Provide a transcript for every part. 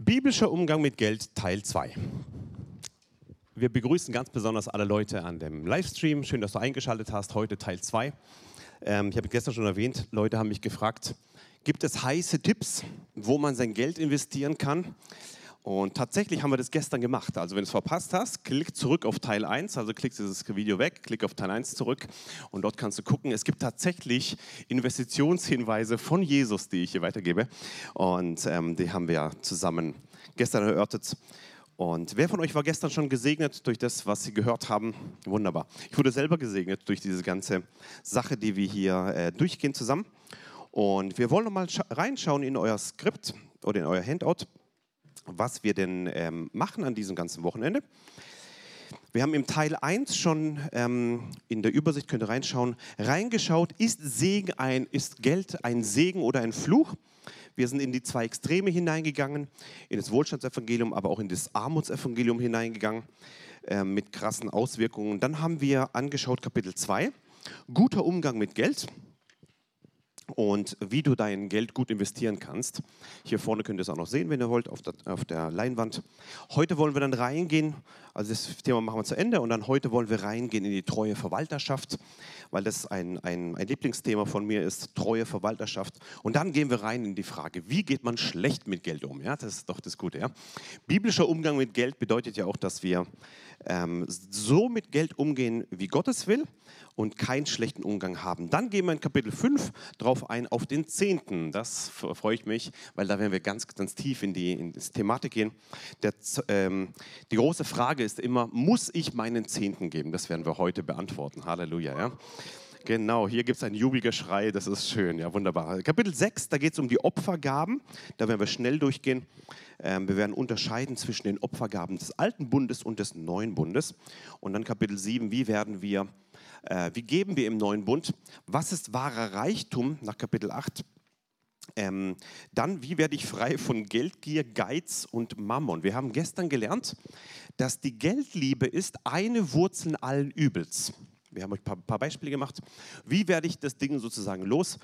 Biblischer Umgang mit Geld Teil 2. Wir begrüßen ganz besonders alle Leute an dem Livestream. Schön, dass du eingeschaltet hast. Heute Teil 2. Ähm, ich habe gestern schon erwähnt, Leute haben mich gefragt, gibt es heiße Tipps, wo man sein Geld investieren kann? Und tatsächlich haben wir das gestern gemacht. Also wenn du es verpasst hast, klick zurück auf Teil 1, also klick dieses Video weg, klick auf Teil 1 zurück und dort kannst du gucken. Es gibt tatsächlich Investitionshinweise von Jesus, die ich hier weitergebe. Und ähm, die haben wir zusammen gestern erörtert. Und wer von euch war gestern schon gesegnet durch das, was Sie gehört haben? Wunderbar. Ich wurde selber gesegnet durch diese ganze Sache, die wir hier äh, durchgehen zusammen. Und wir wollen nochmal reinschauen in euer Skript oder in euer Handout was wir denn ähm, machen an diesem ganzen Wochenende. Wir haben im Teil 1 schon ähm, in der Übersicht, könnt ihr reinschauen, reingeschaut, ist, Segen ein, ist Geld ein Segen oder ein Fluch? Wir sind in die zwei Extreme hineingegangen, in das Wohlstandsevangelium, aber auch in das Armutsevangelium hineingegangen, äh, mit krassen Auswirkungen. Dann haben wir angeschaut Kapitel 2, guter Umgang mit Geld und wie du dein Geld gut investieren kannst. Hier vorne könnt ihr es auch noch sehen, wenn ihr wollt, auf der, auf der, Leinwand. Heute wollen wir dann reingehen, also das Thema machen wir zu Ende und dann heute wollen wir reingehen in die treue Verwalterschaft, weil das ein, ein, ein Lieblingsthema von mir ist, treue Verwalterschaft. Und dann gehen wir rein in die Frage, wie geht man schlecht mit Geld um? Ja, das ist doch das Gute. Ja? Biblischer Umgang mit Geld bedeutet ja auch, dass wir ähm, so mit Geld umgehen, wie Gott es will und keinen schlechten Umgang haben. Dann gehen wir in Kapitel 5 drauf ein, auf den Zehnten. Das freue ich mich, weil da werden wir ganz, ganz tief in die, in die Thematik gehen. Der, ähm, die große Frage ist immer, muss ich meinen Zehnten geben? Das werden wir heute beantworten. Halleluja. Ja? Genau, hier gibt es ein Jubelgeschrei, das ist schön, ja, wunderbar. Kapitel 6, da geht es um die Opfergaben, da werden wir schnell durchgehen. Ähm, wir werden unterscheiden zwischen den Opfergaben des alten Bundes und des neuen Bundes. Und dann Kapitel 7, wie werden wir äh, wie geben wir im neuen Bund? Was ist wahrer Reichtum nach Kapitel 8? Ähm, dann, wie werde ich frei von Geldgier, Geiz und Mammon? Wir haben gestern gelernt, dass die Geldliebe ist eine Wurzel allen Übels. Wir haben euch ein paar, paar Beispiele gemacht. Wie werde ich das Ding sozusagen los?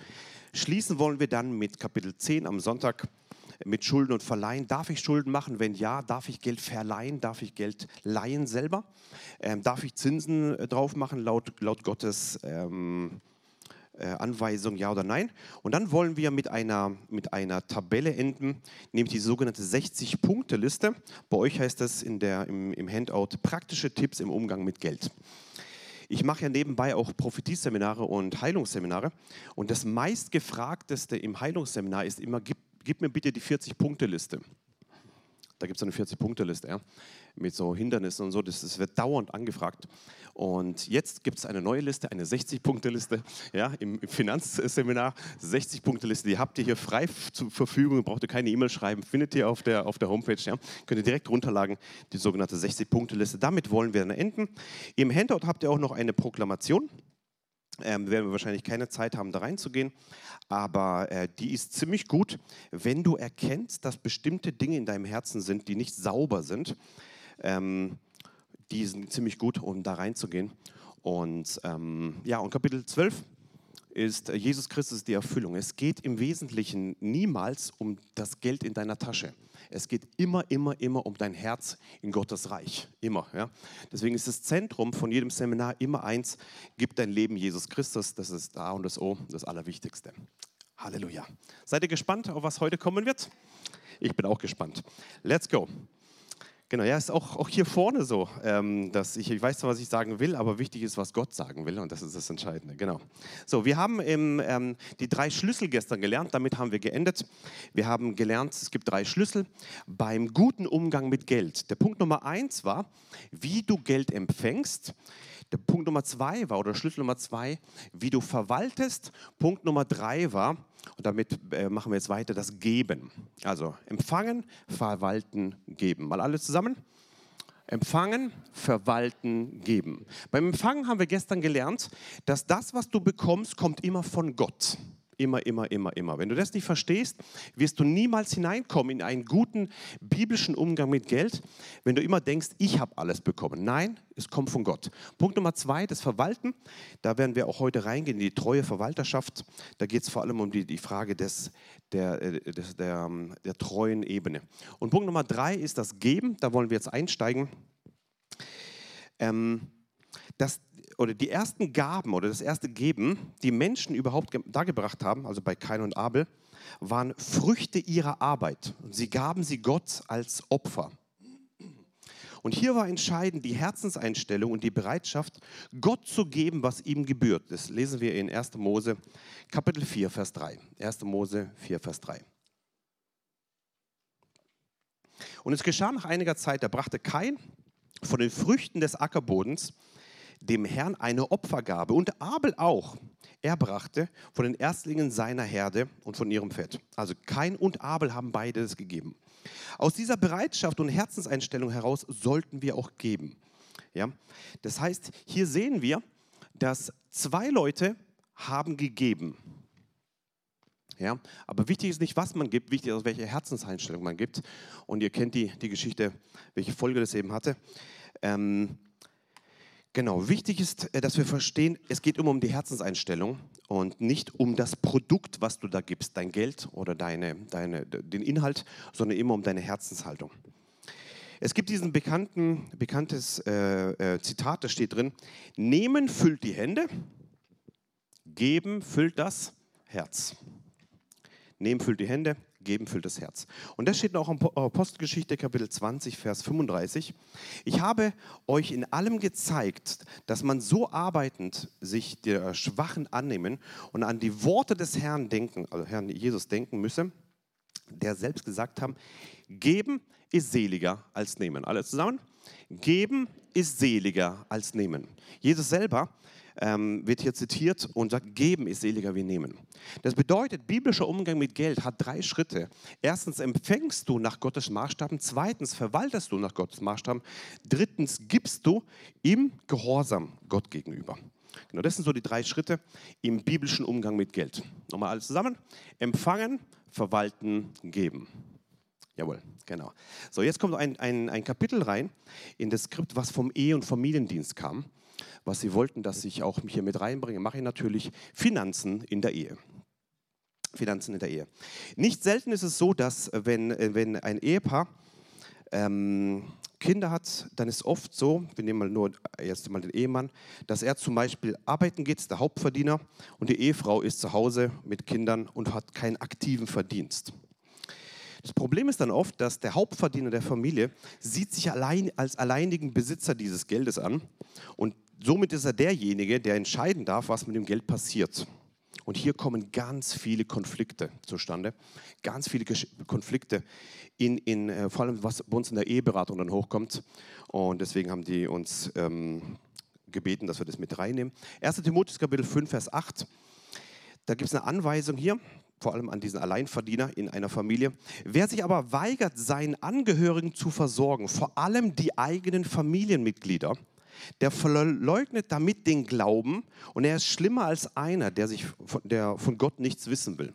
Schließen wollen wir dann mit Kapitel 10 am Sonntag mit Schulden und Verleihen. Darf ich Schulden machen? Wenn ja, darf ich Geld verleihen? Darf ich Geld leihen selber? Ähm, darf ich Zinsen äh, drauf machen laut, laut Gottes ähm, äh, Anweisung, ja oder nein? Und dann wollen wir mit einer, mit einer Tabelle enden, nämlich die sogenannte 60-Punkte-Liste. Bei euch heißt das in der, im, im Handout praktische Tipps im Umgang mit Geld. Ich mache ja nebenbei auch Prophetieseminare und Heilungsseminare. Und das meistgefragteste im Heilungsseminar ist immer, gib gib mir bitte die 40-Punkte-Liste. Da gibt es eine 40-Punkte-Liste ja, mit so Hindernissen und so. Das, das wird dauernd angefragt. Und jetzt gibt es eine neue Liste, eine 60-Punkte-Liste ja, im, im Finanzseminar. 60-Punkte-Liste, die habt ihr hier frei zur Verfügung. Braucht ihr keine E-Mail schreiben, findet ihr auf der, auf der Homepage. Ja. Könnt ihr direkt runterladen, die sogenannte 60-Punkte-Liste. Damit wollen wir dann enden. Im Handout habt ihr auch noch eine Proklamation. Ähm, werden wir wahrscheinlich keine Zeit haben, da reinzugehen. Aber äh, die ist ziemlich gut, wenn du erkennst, dass bestimmte Dinge in deinem Herzen sind, die nicht sauber sind. Ähm, die sind ziemlich gut, um da reinzugehen. Und ähm, ja, und Kapitel 12 ist Jesus Christus die Erfüllung. Es geht im Wesentlichen niemals um das Geld in deiner Tasche. Es geht immer, immer, immer um dein Herz in Gottes Reich. Immer. Ja? Deswegen ist das Zentrum von jedem Seminar immer eins: Gib dein Leben Jesus Christus. Das ist A und das O, das Allerwichtigste. Halleluja. Seid ihr gespannt, auf was heute kommen wird? Ich bin auch gespannt. Let's go. Genau, ja, ist auch, auch hier vorne so, ähm, dass ich, ich weiß zwar, was ich sagen will, aber wichtig ist, was Gott sagen will und das ist das Entscheidende. Genau. So, wir haben im, ähm, die drei Schlüssel gestern gelernt, damit haben wir geendet. Wir haben gelernt, es gibt drei Schlüssel beim guten Umgang mit Geld. Der Punkt Nummer eins war, wie du Geld empfängst. Der Punkt Nummer zwei war, oder Schlüssel Nummer zwei, wie du verwaltest. Punkt Nummer drei war, und damit äh, machen wir jetzt weiter, das Geben. Also empfangen, verwalten, geben. Mal alle zusammen. Empfangen, verwalten, geben. Beim Empfangen haben wir gestern gelernt, dass das, was du bekommst, kommt immer von Gott. Immer, immer, immer, immer. Wenn du das nicht verstehst, wirst du niemals hineinkommen in einen guten biblischen Umgang mit Geld, wenn du immer denkst, ich habe alles bekommen. Nein, es kommt von Gott. Punkt Nummer zwei, das Verwalten. Da werden wir auch heute reingehen, in die treue Verwalterschaft. Da geht es vor allem um die, die Frage des, der, äh, des, der, ähm, der treuen Ebene. Und Punkt Nummer drei ist das Geben. Da wollen wir jetzt einsteigen. Ähm, das, oder die ersten Gaben oder das erste Geben, die Menschen überhaupt dargebracht haben, also bei Kain und Abel, waren Früchte ihrer Arbeit. Sie gaben sie Gott als Opfer. Und hier war entscheidend die Herzenseinstellung und die Bereitschaft, Gott zu geben, was ihm gebührt. Das lesen wir in 1. Mose Kapitel 4, Vers 3. 1. Mose 4, Vers 3. Und es geschah nach einiger Zeit, da brachte Kain von den Früchten des Ackerbodens dem Herrn eine Opfergabe und Abel auch. Er brachte von den Erstlingen seiner Herde und von ihrem Fett. Also Kain und Abel haben beide es gegeben. Aus dieser Bereitschaft und Herzenseinstellung heraus sollten wir auch geben. Ja? Das heißt, hier sehen wir, dass zwei Leute haben gegeben. Ja, aber wichtig ist nicht, was man gibt, wichtig ist, welche Herzenseinstellung man gibt. Und ihr kennt die, die Geschichte, welche Folge das eben hatte. Ähm, Genau, wichtig ist, äh, dass wir verstehen, es geht immer um die Herzenseinstellung und nicht um das Produkt, was du da gibst, dein Geld oder deine, deine, den Inhalt, sondern immer um deine Herzenshaltung. Es gibt diesen bekannten, bekanntes äh, äh, Zitat, da steht drin, nehmen füllt die Hände, geben füllt das Herz. Nehmen füllt die Hände, geben füllt das Herz. Und das steht auch in Apostelgeschichte Kapitel 20, Vers 35. Ich habe euch in allem gezeigt, dass man so arbeitend sich der Schwachen annehmen und an die Worte des Herrn denken, also Herrn Jesus denken müsse, der selbst gesagt haben, geben ist seliger als nehmen. Alle zusammen? Geben ist seliger als nehmen. Jesus selber ähm, wird hier zitiert und sagt, geben ist seliger wie nehmen. Das bedeutet, biblischer Umgang mit Geld hat drei Schritte. Erstens empfängst du nach Gottes Maßstaben, zweitens verwaltest du nach Gottes Maßstaben, drittens gibst du im Gehorsam Gott gegenüber. Genau, das sind so die drei Schritte im biblischen Umgang mit Geld. Nochmal alles zusammen. Empfangen, verwalten, geben. Jawohl, genau. So, jetzt kommt ein, ein, ein Kapitel rein in das Skript, was vom Ehe- und Familiendienst kam was sie wollten, dass ich auch mich hier mit reinbringe, mache ich natürlich Finanzen in der Ehe. Finanzen in der Ehe. Nicht selten ist es so, dass äh, wenn, äh, wenn ein Ehepaar ähm, Kinder hat, dann ist oft so, wir nehmen mal nur erst mal den Ehemann, dass er zum Beispiel arbeiten geht, der Hauptverdiener und die Ehefrau ist zu Hause mit Kindern und hat keinen aktiven Verdienst. Das Problem ist dann oft, dass der Hauptverdiener der Familie sieht sich allein als alleinigen Besitzer dieses Geldes an und somit ist er derjenige, der entscheiden darf, was mit dem Geld passiert. Und hier kommen ganz viele Konflikte zustande, ganz viele Konflikte, in, in, äh, vor allem was bei uns in der Eheberatung dann hochkommt. Und deswegen haben die uns ähm, gebeten, dass wir das mit reinnehmen. 1. Timotheus Kapitel 5, Vers 8. Da gibt es eine Anweisung hier, vor allem an diesen Alleinverdiener in einer Familie. Wer sich aber weigert, seinen Angehörigen zu versorgen, vor allem die eigenen Familienmitglieder, der verleugnet damit den Glauben und er ist schlimmer als einer, der, sich von, der von Gott nichts wissen will.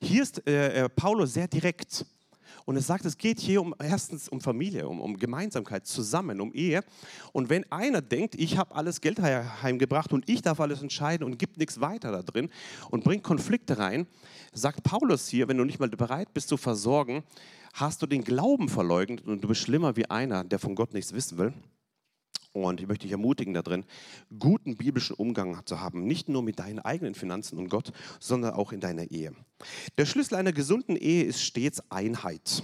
Hier ist äh, äh, Paulus sehr direkt und er sagt, es geht hier um erstens um Familie, um, um Gemeinsamkeit, zusammen, um Ehe. Und wenn einer denkt, ich habe alles Geld heimgebracht und ich darf alles entscheiden und gibt nichts weiter da drin und bringt Konflikte rein, sagt Paulus hier, wenn du nicht mal bereit bist zu versorgen, hast du den Glauben verleugnet und du bist schlimmer wie einer, der von Gott nichts wissen will. Und ich möchte dich ermutigen darin, guten biblischen Umgang zu haben, nicht nur mit deinen eigenen Finanzen und Gott, sondern auch in deiner Ehe. Der Schlüssel einer gesunden Ehe ist stets Einheit.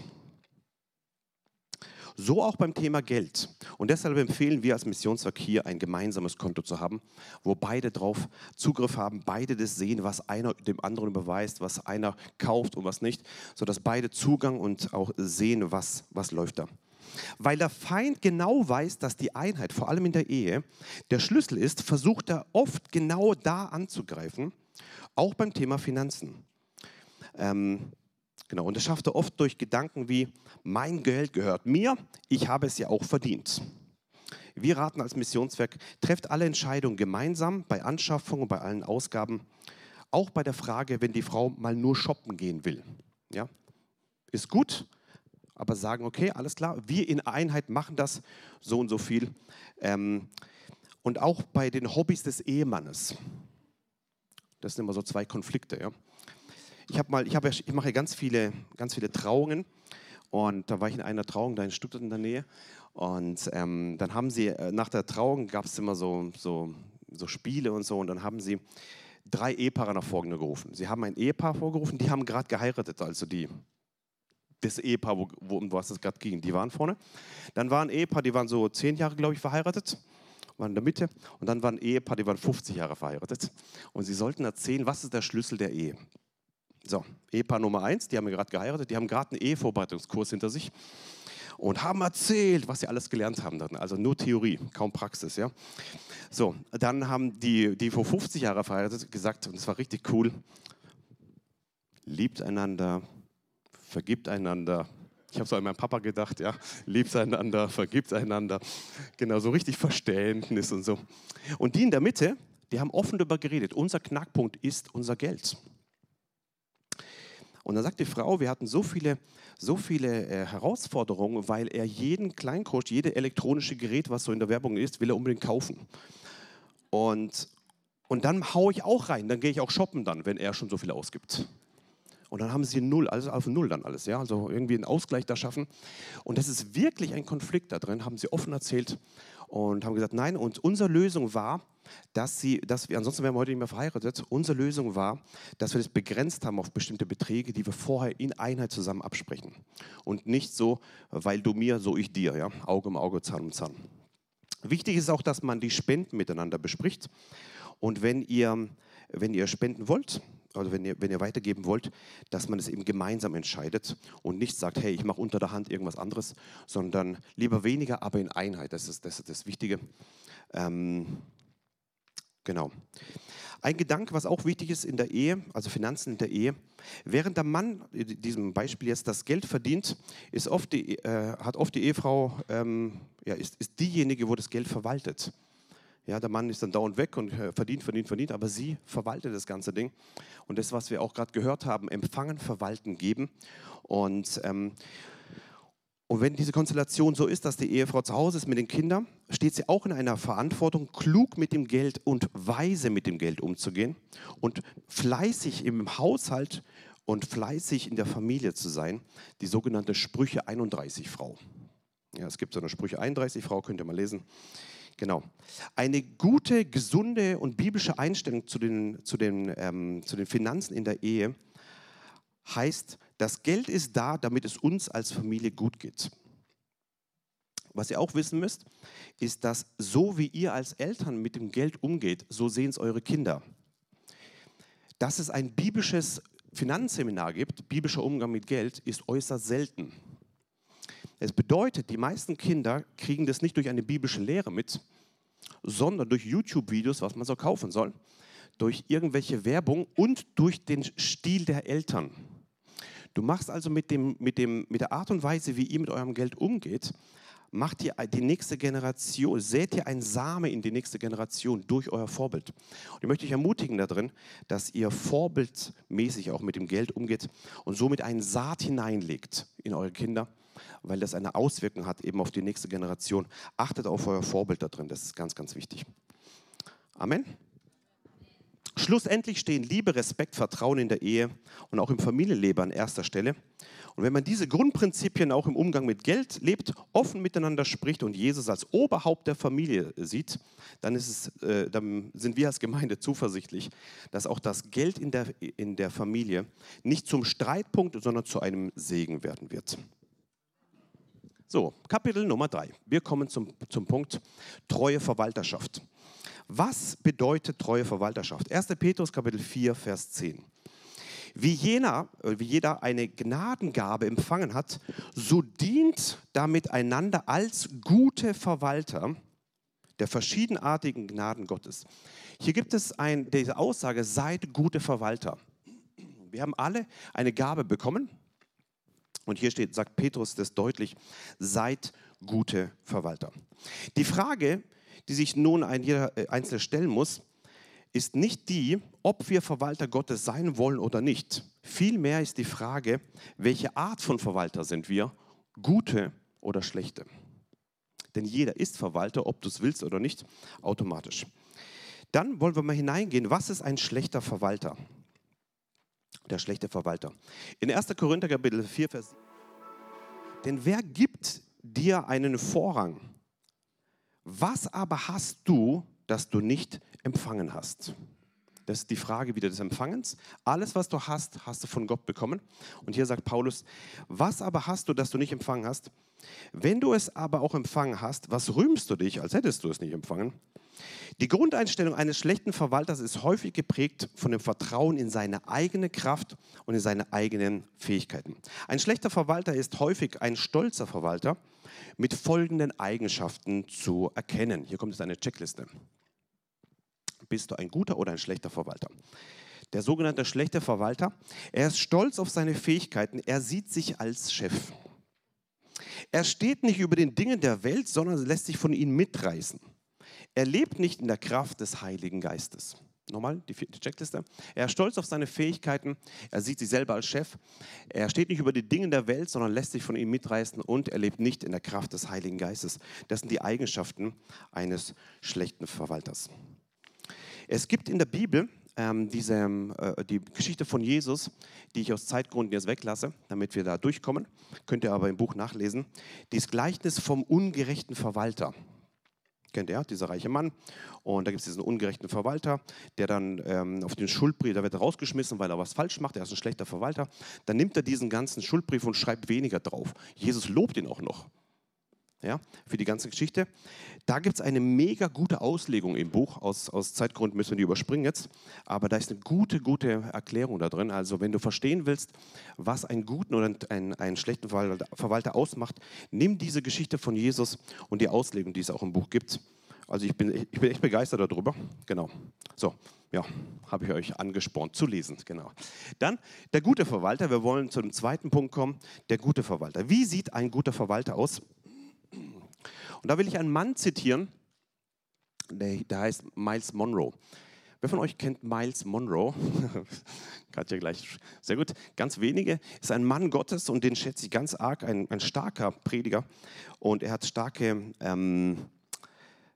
So auch beim Thema Geld. Und deshalb empfehlen wir als Missionswerk hier ein gemeinsames Konto zu haben, wo beide drauf Zugriff haben, beide das sehen, was einer dem anderen beweist, was einer kauft und was nicht, sodass beide Zugang und auch sehen, was, was läuft da. Weil der Feind genau weiß, dass die Einheit, vor allem in der Ehe, der Schlüssel ist, versucht er oft genau da anzugreifen, auch beim Thema Finanzen. Ähm, genau, und das schafft er oft durch Gedanken wie, mein Geld gehört mir, ich habe es ja auch verdient. Wir raten als Missionswerk, trefft alle Entscheidungen gemeinsam bei Anschaffung und bei allen Ausgaben Auch bei der Frage, wenn die Frau mal nur shoppen gehen will. Ja? Ist gut, aber sagen, okay, alles klar, wir in Einheit machen das so und so viel. Ähm, und auch bei den Hobbys des Ehemannes. Das sind immer so zwei Konflikte. Ja? Ich, mal, ich, hab, ich mache ganz viele, ganz viele Trauungen und da war ich in einer Trauung da in Stuttgart in der Nähe und ähm, dann haben sie, äh, nach der Trauung gab es immer so, so, so Spiele und so und dann haben sie drei Ehepaare nach vorne gerufen. Sie haben ein Ehepaar vorgerufen, die haben gerade geheiratet, also die, das Ehepaar, wo, wo, um was es gerade ging, die waren vorne. Dann war ein Ehepaar, die waren so zehn Jahre, glaube ich, verheiratet, waren in der Mitte. Und dann war ein Ehepaar, die waren 50 Jahre verheiratet. Und sie sollten erzählen, was ist der Schlüssel der Ehe. So, Ehepaar Nummer eins, die haben gerade geheiratet, die haben gerade einen Ehevorbereitungskurs hinter sich und haben erzählt, was sie alles gelernt haben. Also nur Theorie, kaum Praxis. Ja? So, dann haben die, die vor 50 Jahren verheiratet, gesagt, und es war richtig cool, liebt einander, vergibt einander. Ich habe so an meinen Papa gedacht, ja, liebt einander, vergibt einander. Genau, so richtig Verständnis und so. Und die in der Mitte, die haben offen darüber geredet. Unser Knackpunkt ist unser Geld. Und dann sagt die Frau, wir hatten so viele, so viele äh, Herausforderungen, weil er jeden Kleinkost, jede elektronische Gerät, was so in der Werbung ist, will er unbedingt kaufen. Und, und dann haue ich auch rein, dann gehe ich auch shoppen dann, wenn er schon so viel ausgibt. Und dann haben sie null, also auf null dann alles, ja, also irgendwie einen Ausgleich da schaffen. Und das ist wirklich ein Konflikt da drin, haben sie offen erzählt und haben gesagt, nein, und unsere Lösung war, dass sie, dass wir, ansonsten wären wir heute nicht mehr verheiratet, unsere Lösung war, dass wir das begrenzt haben auf bestimmte Beträge, die wir vorher in Einheit zusammen absprechen. Und nicht so, weil du mir, so ich dir, ja, Auge um Auge, Zahn um Zahn. Wichtig ist auch, dass man die Spenden miteinander bespricht. Und wenn ihr, wenn ihr spenden wollt, also wenn ihr, wenn ihr weitergeben wollt, dass man es eben gemeinsam entscheidet und nicht sagt, hey, ich mache unter der Hand irgendwas anderes, sondern lieber weniger, aber in Einheit. Das ist das, ist das Wichtige. Ähm, genau. Ein Gedanke, was auch wichtig ist in der Ehe, also Finanzen in der Ehe, während der Mann, in diesem Beispiel jetzt, das Geld verdient, ist oft die, äh, hat oft die Ehefrau, ähm, ja, ist, ist diejenige, wo das Geld verwaltet. Ja, der Mann ist dann dauernd weg und äh, verdient, verdient, verdient, aber sie verwaltet das ganze Ding. Und das, was wir auch gerade gehört haben, empfangen, verwalten, geben. Und, ähm, und wenn diese Konstellation so ist, dass die Ehefrau zu Hause ist mit den Kindern, steht sie auch in einer Verantwortung, klug mit dem Geld und weise mit dem Geld umzugehen und fleißig im Haushalt und fleißig in der Familie zu sein. Die sogenannte Sprüche 31 Frau. Ja, es gibt so eine Sprüche 31 Frau, könnt ihr mal lesen. Genau. Eine gute, gesunde und biblische Einstellung zu den, zu, den, ähm, zu den Finanzen in der Ehe heißt, das Geld ist da, damit es uns als Familie gut geht. Was ihr auch wissen müsst, ist, dass so wie ihr als Eltern mit dem Geld umgeht, so sehen es eure Kinder. Dass es ein biblisches Finanzseminar gibt, biblischer Umgang mit Geld, ist äußerst selten. Es bedeutet, die meisten Kinder kriegen das nicht durch eine biblische Lehre mit, sondern durch YouTube-Videos, was man so kaufen soll, durch irgendwelche Werbung und durch den Stil der Eltern. Du machst also mit, dem, mit, dem, mit der Art und Weise, wie ihr mit eurem Geld umgeht, macht ihr die nächste Generation, sät ihr ein Same in die nächste Generation durch euer Vorbild. Und ich möchte euch ermutigen darin, dass ihr vorbildmäßig auch mit dem Geld umgeht und somit einen Saat hineinlegt in eure Kinder weil das eine Auswirkung hat eben auf die nächste Generation. Achtet auf euer Vorbild da drin, das ist ganz, ganz wichtig. Amen. Schlussendlich stehen Liebe, Respekt, Vertrauen in der Ehe und auch im Familienleben an erster Stelle. Und wenn man diese Grundprinzipien auch im Umgang mit Geld lebt, offen miteinander spricht und Jesus als Oberhaupt der Familie sieht, dann, es, äh, dann sind wir als Gemeinde zuversichtlich, dass auch das Geld in der, in der Familie nicht zum Streitpunkt, sondern zu einem Segen werden wird. So, Kapitel Nummer drei. Wir kommen zum, zum Punkt treue Verwalterschaft. Was bedeutet treue Verwalterschaft? 1. Petrus Kapitel 4, Vers 10. Wie, jener, wie jeder eine Gnadengabe empfangen hat, so dient damit einander als gute Verwalter der verschiedenartigen Gnaden Gottes. Hier gibt es ein, diese Aussage, seid gute Verwalter. Wir haben alle eine Gabe bekommen, und hier steht, sagt Petrus das deutlich, seid gute Verwalter. Die Frage, die sich nun ein jeder äh, Einzelne stellen muss, ist nicht die, ob wir Verwalter Gottes sein wollen oder nicht. Vielmehr ist die Frage, welche Art von Verwalter sind wir, gute oder schlechte. Denn jeder ist Verwalter, ob du es willst oder nicht, automatisch. Dann wollen wir mal hineingehen, was ist ein schlechter Verwalter? Der schlechte Verwalter. In 1. Korinther Kapitel 4, Vers Denn wer gibt dir einen Vorrang? Was aber hast du, das du nicht empfangen hast? Das ist die Frage wieder des Empfangens. Alles, was du hast, hast du von Gott bekommen. Und hier sagt Paulus, was aber hast du, das du nicht empfangen hast? Wenn du es aber auch empfangen hast, was rühmst du dich, als hättest du es nicht empfangen? Die Grundeinstellung eines schlechten Verwalters ist häufig geprägt von dem Vertrauen in seine eigene Kraft und in seine eigenen Fähigkeiten. Ein schlechter Verwalter ist häufig ein stolzer Verwalter mit folgenden Eigenschaften zu erkennen. Hier kommt jetzt eine Checkliste. Bist du ein guter oder ein schlechter Verwalter? Der sogenannte schlechte Verwalter, er ist stolz auf seine Fähigkeiten, er sieht sich als Chef. Er steht nicht über den Dingen der Welt, sondern lässt sich von ihnen mitreißen. Er lebt nicht in der Kraft des Heiligen Geistes. Nochmal die Checkliste. Er ist stolz auf seine Fähigkeiten. Er sieht sich selber als Chef. Er steht nicht über die Dinge der Welt, sondern lässt sich von ihm mitreißen und er lebt nicht in der Kraft des Heiligen Geistes. Das sind die Eigenschaften eines schlechten Verwalters. Es gibt in der Bibel ähm, diese, äh, die Geschichte von Jesus, die ich aus Zeitgründen jetzt weglasse, damit wir da durchkommen. Könnt ihr aber im Buch nachlesen. Dieses Gleichnis vom ungerechten Verwalter. Kennt ihr, dieser reiche Mann. Und da gibt es diesen ungerechten Verwalter, der dann ähm, auf den Schuldbrief, da wird rausgeschmissen, weil er was falsch macht, er ist ein schlechter Verwalter. Dann nimmt er diesen ganzen Schuldbrief und schreibt weniger drauf. Jesus lobt ihn auch noch ja, für die ganze Geschichte. Da gibt es eine mega gute Auslegung im Buch. Aus, aus Zeitgrund müssen wir die überspringen jetzt. Aber da ist eine gute, gute Erklärung da drin. Also, wenn du verstehen willst, was einen guten oder einen, einen schlechten Verwalter ausmacht, nimm diese Geschichte von Jesus und die Auslegung, die es auch im Buch gibt. Also, ich bin, ich bin echt begeistert darüber. Genau. So, ja, habe ich euch angespornt zu lesen. Genau. Dann der gute Verwalter. Wir wollen zu dem zweiten Punkt kommen. Der gute Verwalter. Wie sieht ein guter Verwalter aus? Und da will ich einen Mann zitieren, der, der heißt Miles Monroe. Wer von euch kennt Miles Monroe? Katja gleich. Sehr gut. Ganz wenige. Ist ein Mann Gottes und den schätze ich ganz arg. Ein, ein starker Prediger. Und er hat starke, ähm,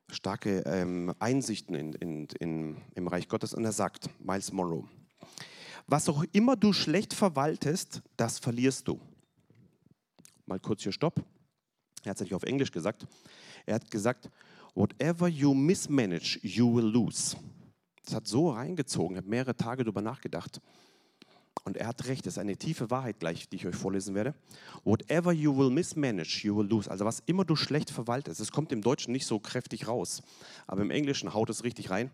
starke ähm, Einsichten in, in, in, im Reich Gottes. Und er sagt, Miles Monroe, was auch immer du schlecht verwaltest, das verlierst du. Mal kurz hier Stopp. Er hat es nicht auf Englisch gesagt. Er hat gesagt, whatever you mismanage, you will lose. Das hat so reingezogen, ich habe mehrere Tage darüber nachgedacht. Und er hat recht, das ist eine tiefe Wahrheit gleich, die ich euch vorlesen werde. Whatever you will mismanage, you will lose. Also was immer du schlecht verwaltest, es kommt im Deutschen nicht so kräftig raus, aber im Englischen haut es richtig rein.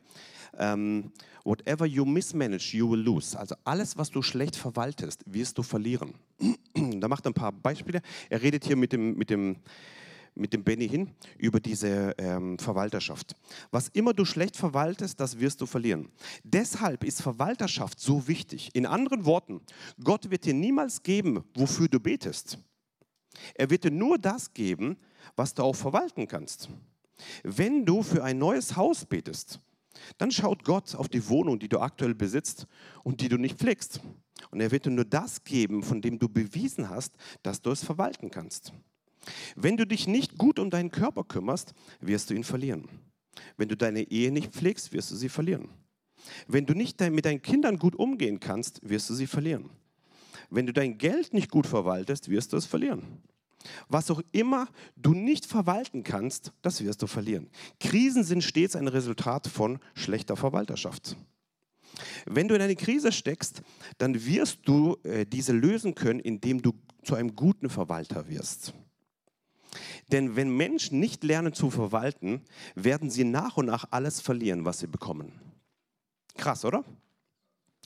Ähm, whatever you mismanage, you will lose. Also alles, was du schlecht verwaltest, wirst du verlieren. da macht er ein paar Beispiele. Er redet hier mit dem, mit dem, mit dem Benny hin über diese ähm, Verwalterschaft. Was immer du schlecht verwaltest, das wirst du verlieren. Deshalb ist Verwalterschaft so wichtig. In anderen Worten, Gott wird dir niemals geben, wofür du betest. Er wird dir nur das geben, was du auch verwalten kannst. Wenn du für ein neues Haus betest, dann schaut Gott auf die Wohnung, die du aktuell besitzt und die du nicht pflegst. Und er wird dir nur das geben, von dem du bewiesen hast, dass du es verwalten kannst. Wenn du dich nicht gut um deinen Körper kümmerst, wirst du ihn verlieren. Wenn du deine Ehe nicht pflegst, wirst du sie verlieren. Wenn du nicht mit deinen Kindern gut umgehen kannst, wirst du sie verlieren. Wenn du dein Geld nicht gut verwaltest, wirst du es verlieren. Was auch immer du nicht verwalten kannst, das wirst du verlieren. Krisen sind stets ein Resultat von schlechter Verwalterschaft. Wenn du in eine Krise steckst, dann wirst du äh, diese lösen können, indem du zu einem guten Verwalter wirst. Denn wenn Menschen nicht lernen zu verwalten, werden sie nach und nach alles verlieren, was sie bekommen. Krass, oder?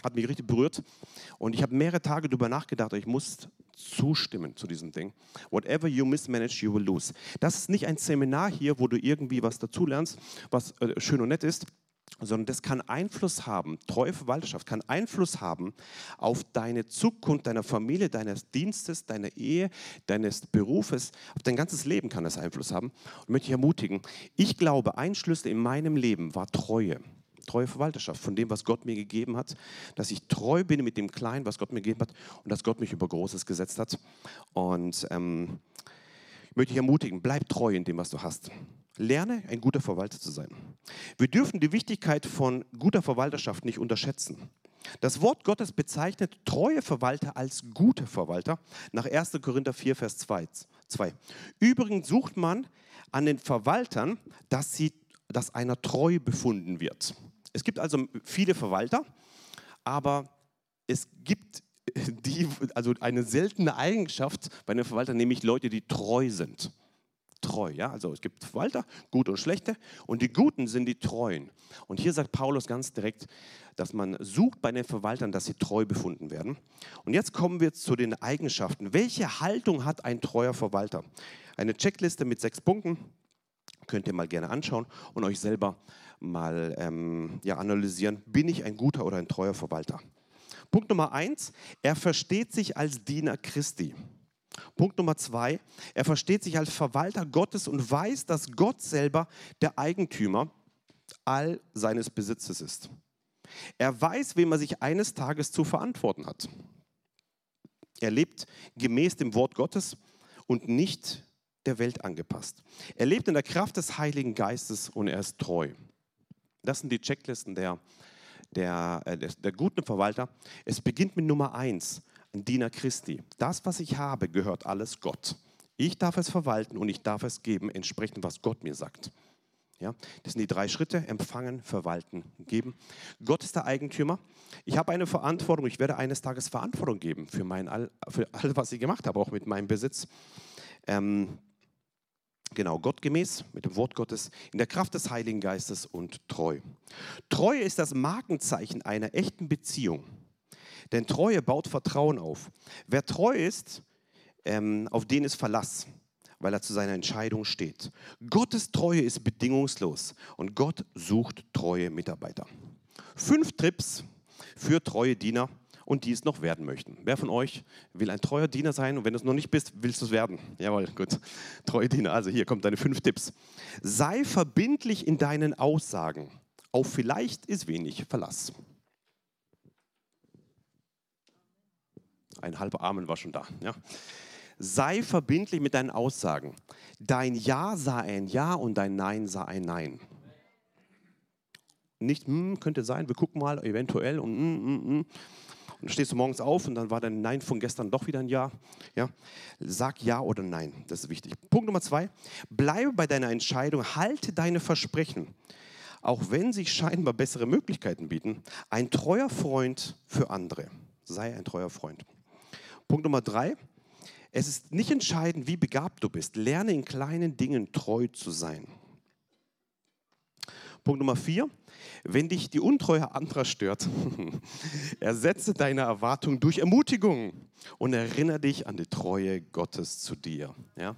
Hat mich richtig berührt. Und ich habe mehrere Tage darüber nachgedacht, ich muss zustimmen zu diesem Ding. Whatever you mismanage, you will lose. Das ist nicht ein Seminar hier, wo du irgendwie was dazulernst, was äh, schön und nett ist, sondern das kann Einfluss haben, treue Verwalterschaft kann Einfluss haben auf deine Zukunft, deiner Familie, deines Dienstes, deiner Ehe, deines Berufes, auf dein ganzes Leben kann das Einfluss haben. Und möchte ich ermutigen, ich glaube, ein Schlüssel in meinem Leben war Treue. Treue Verwalterschaft von dem, was Gott mir gegeben hat, dass ich treu bin mit dem Kleinen, was Gott mir gegeben hat und dass Gott mich über Großes gesetzt hat. Und ähm, ich möchte dich ermutigen, bleib treu in dem, was du hast. Lerne, ein guter Verwalter zu sein. Wir dürfen die Wichtigkeit von guter Verwalterschaft nicht unterschätzen. Das Wort Gottes bezeichnet treue Verwalter als gute Verwalter nach 1. Korinther 4, Vers 2. Übrigens sucht man an den Verwaltern, dass, sie, dass einer treu befunden wird. Es gibt also viele Verwalter, aber es gibt die, also eine seltene Eigenschaft bei einem Verwalter, nämlich Leute, die treu sind. Treu, ja, also es gibt Verwalter, gute und schlechte, und die Guten sind die Treuen. Und hier sagt Paulus ganz direkt, dass man sucht bei den Verwaltern, dass sie treu befunden werden. Und jetzt kommen wir zu den Eigenschaften. Welche Haltung hat ein treuer Verwalter? Eine Checkliste mit sechs Punkten könnt ihr mal gerne anschauen und euch selber mal ähm, ja, analysieren. Bin ich ein guter oder ein treuer Verwalter? Punkt Nummer eins, er versteht sich als Diener Christi. Punkt Nummer zwei, er versteht sich als Verwalter Gottes und weiß, dass Gott selber der Eigentümer all seines Besitzes ist. Er weiß, wem er sich eines Tages zu verantworten hat. Er lebt gemäß dem Wort Gottes und nicht der Welt angepasst. Er lebt in der Kraft des Heiligen Geistes und er ist treu. Das sind die Checklisten der der, äh, der, der guten Verwalter. Es beginnt mit Nummer eins, Diener Christi. Das, was ich habe, gehört alles Gott. Ich darf es verwalten und ich darf es geben, entsprechend was Gott mir sagt. Ja, das sind die drei Schritte, empfangen, verwalten, geben. Gott ist der Eigentümer. Ich habe eine Verantwortung, ich werde eines Tages Verantwortung geben für, mein all, für alles, was ich gemacht habe, auch mit meinem Besitz. Ähm, genau, gottgemäß, mit dem Wort Gottes, in der Kraft des Heiligen Geistes und treu. Treue ist das Markenzeichen einer echten Beziehung. Denn Treue baut Vertrauen auf. Wer treu ist, ähm, auf den ist Verlass, weil er zu seiner Entscheidung steht. Gottes Treue ist bedingungslos und Gott sucht treue Mitarbeiter. Fünf Trips für treue Diener und die es noch werden möchten. Wer von euch will ein treuer Diener sein und wenn du es noch nicht bist, willst du es werden? Jawohl, gut. Treue Diener. Also hier kommt deine fünf Tipps. Sei verbindlich in deinen Aussagen. Auf vielleicht ist wenig Verlass. Ein halber Amen war schon da. Ja. Sei verbindlich mit deinen Aussagen. Dein Ja sei ein Ja und dein Nein sei ein Nein. Nicht, hm, könnte sein, wir gucken mal, eventuell und hm, hm, hm. Und dann stehst du morgens auf und dann war dein Nein von gestern doch wieder ein Ja. ja. Sag Ja oder Nein, das ist wichtig. Punkt Nummer zwei, bleibe bei deiner Entscheidung, halte deine Versprechen. Auch wenn sich scheinbar bessere Möglichkeiten bieten, ein treuer Freund für andere. Sei ein treuer Freund. Punkt Nummer drei, es ist nicht entscheidend, wie begabt du bist. Lerne in kleinen Dingen treu zu sein. Punkt Nummer vier, wenn dich die Untreue anderer stört, ersetze deine Erwartung durch Ermutigung und erinnere dich an die Treue Gottes zu dir. Ja?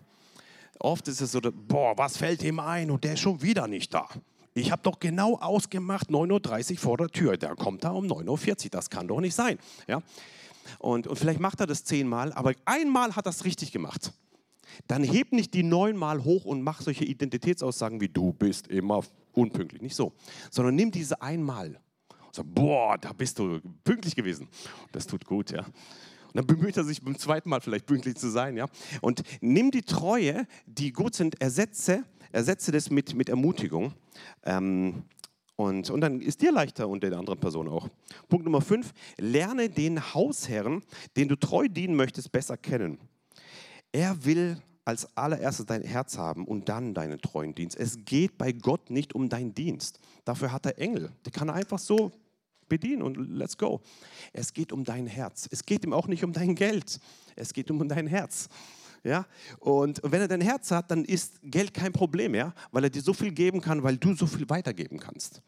Oft ist es so, boah, was fällt ihm ein und der ist schon wieder nicht da. Ich habe doch genau ausgemacht, 9.30 Uhr vor der Tür. Der kommt da um 9.40 Uhr. Das kann doch nicht sein. Ja? Und, und vielleicht macht er das zehnmal, aber einmal hat er es richtig gemacht dann heb nicht die neunmal hoch und mach solche Identitätsaussagen wie du bist immer unpünktlich. Nicht so, sondern nimm diese einmal und sag, boah, da bist du pünktlich gewesen. Das tut gut, ja. Und dann bemüht er sich beim zweiten Mal vielleicht pünktlich zu sein, ja. Und nimm die Treue, die gut sind, ersetze, ersetze das mit, mit Ermutigung. Ähm, und, und dann ist dir leichter und der anderen Person auch. Punkt Nummer fünf, lerne den Hausherrn, den du treu dienen möchtest, besser kennen. Er will als allererstes dein Herz haben und dann deinen treuen Dienst. Es geht bei Gott nicht um deinen Dienst. Dafür hat er Engel. Die kann er einfach so bedienen und let's go. Es geht um dein Herz. Es geht ihm auch nicht um dein Geld. Es geht um dein Herz. Ja? Und wenn er dein Herz hat, dann ist Geld kein Problem, ja? weil er dir so viel geben kann, weil du so viel weitergeben kannst.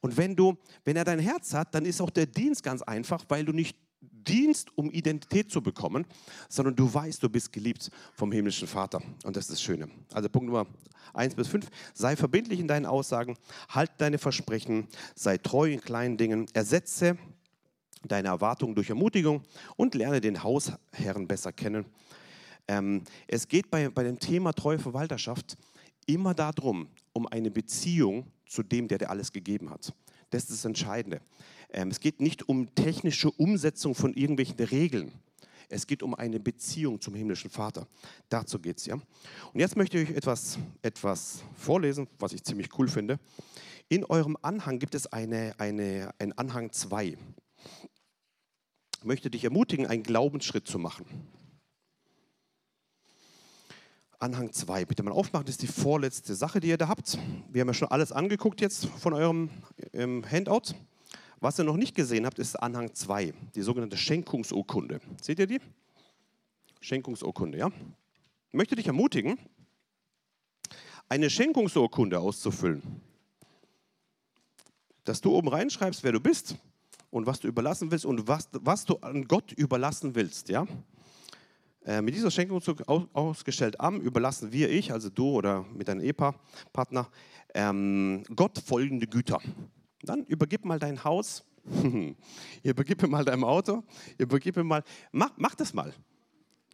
Und wenn, du, wenn er dein Herz hat, dann ist auch der Dienst ganz einfach, weil du nicht dienst, um Identität zu bekommen, sondern du weißt, du bist geliebt vom himmlischen Vater. Und das ist das Schöne. Also Punkt Nummer 1 bis 5. Sei verbindlich in deinen Aussagen, halt deine Versprechen, sei treu in kleinen Dingen, ersetze deine Erwartungen durch Ermutigung und lerne den Hausherrn besser kennen. Ähm, es geht bei, bei dem Thema treue Verwalterschaft immer darum, um eine Beziehung zu dem, der dir alles gegeben hat. Das ist das Entscheidende. Ähm, es geht nicht um technische Umsetzung von irgendwelchen Regeln. Es geht um eine Beziehung zum himmlischen Vater. Dazu geht es ja. Und jetzt möchte ich euch etwas, etwas vorlesen, was ich ziemlich cool finde. In eurem Anhang gibt es eine, eine, einen Anhang 2. Ich möchte dich ermutigen, einen Glaubensschritt zu machen. Anhang 2. Bitte mal aufmachen, das ist die vorletzte Sache, die ihr da habt. Wir haben ja schon alles angeguckt jetzt von eurem ähm, Handout. Was ihr noch nicht gesehen habt, ist Anhang 2, die sogenannte Schenkungsurkunde. Seht ihr die? Schenkungsurkunde, ja? Ich möchte dich ermutigen, eine Schenkungsurkunde auszufüllen. Dass du oben reinschreibst, wer du bist und was du überlassen willst und was, was du an Gott überlassen willst, ja? Äh, mit dieser Schenkung ausgestellt am überlassen wir, ich, also du oder mit deinem Ehepartner, ähm, Gott folgende Güter. Dann übergib mal dein Haus, übergib mal dein Auto, übergib mal, mach, mach das mal.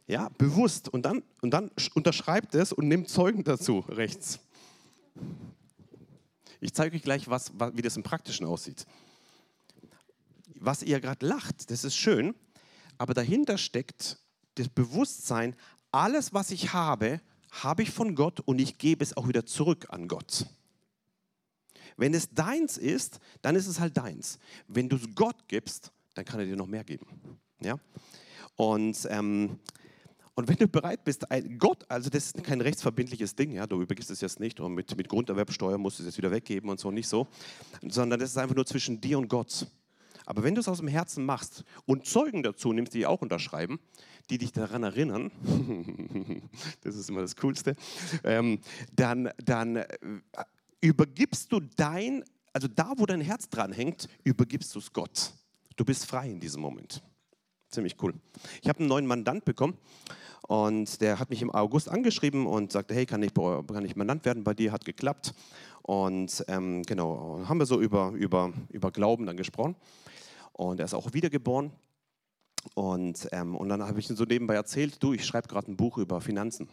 Ja, bewusst. Und dann, und dann unterschreibt es und nimmt Zeugen dazu rechts. Ich zeige euch gleich, was, wie das im Praktischen aussieht. Was ihr gerade lacht, das ist schön, aber dahinter steckt das Bewusstsein, alles, was ich habe, habe ich von Gott und ich gebe es auch wieder zurück an Gott. Wenn es deins ist, dann ist es halt deins. Wenn du es Gott gibst, dann kann er dir noch mehr geben. Ja? Und, ähm, und wenn du bereit bist, Gott, also das ist kein rechtsverbindliches Ding, ja, du übergibst es jetzt nicht und mit, mit Grunderwerbsteuer musst du es jetzt wieder weggeben und so, nicht so, sondern das ist einfach nur zwischen dir und Gott. Aber wenn du es aus dem Herzen machst und Zeugen dazu nimmst, die auch unterschreiben, die dich daran erinnern, das ist immer das Coolste, ähm, dann, dann äh, übergibst du dein, also da, wo dein Herz dran hängt, übergibst du es Gott. Du bist frei in diesem Moment. Ziemlich cool. Ich habe einen neuen Mandant bekommen und der hat mich im August angeschrieben und sagte, hey, kann ich, kann ich Mandant werden bei dir? Hat geklappt. Und ähm, genau, haben wir so über, über, über Glauben dann gesprochen. Und er ist auch wiedergeboren. Und, ähm, und dann habe ich ihm so nebenbei erzählt, du, ich schreibe gerade ein Buch über Finanzen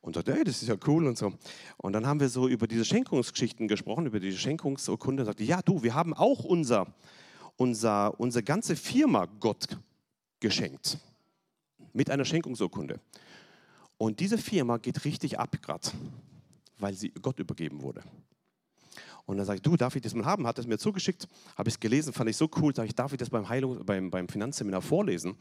und sagte, hey, das ist ja cool und so. Und dann haben wir so über diese Schenkungsgeschichten gesprochen, über diese Schenkungsurkunde. Und sagte, ja, du, wir haben auch unser, unser, unsere ganze Firma Gott geschenkt mit einer Schenkungsurkunde. Und diese Firma geht richtig ab gerade, weil sie Gott übergeben wurde. Und dann sage ich, du, darf ich das mal haben? Hat es mir zugeschickt, habe ich es gelesen, fand ich so cool. Sage ich, darf ich das beim, Heilung, beim, beim Finanzseminar vorlesen?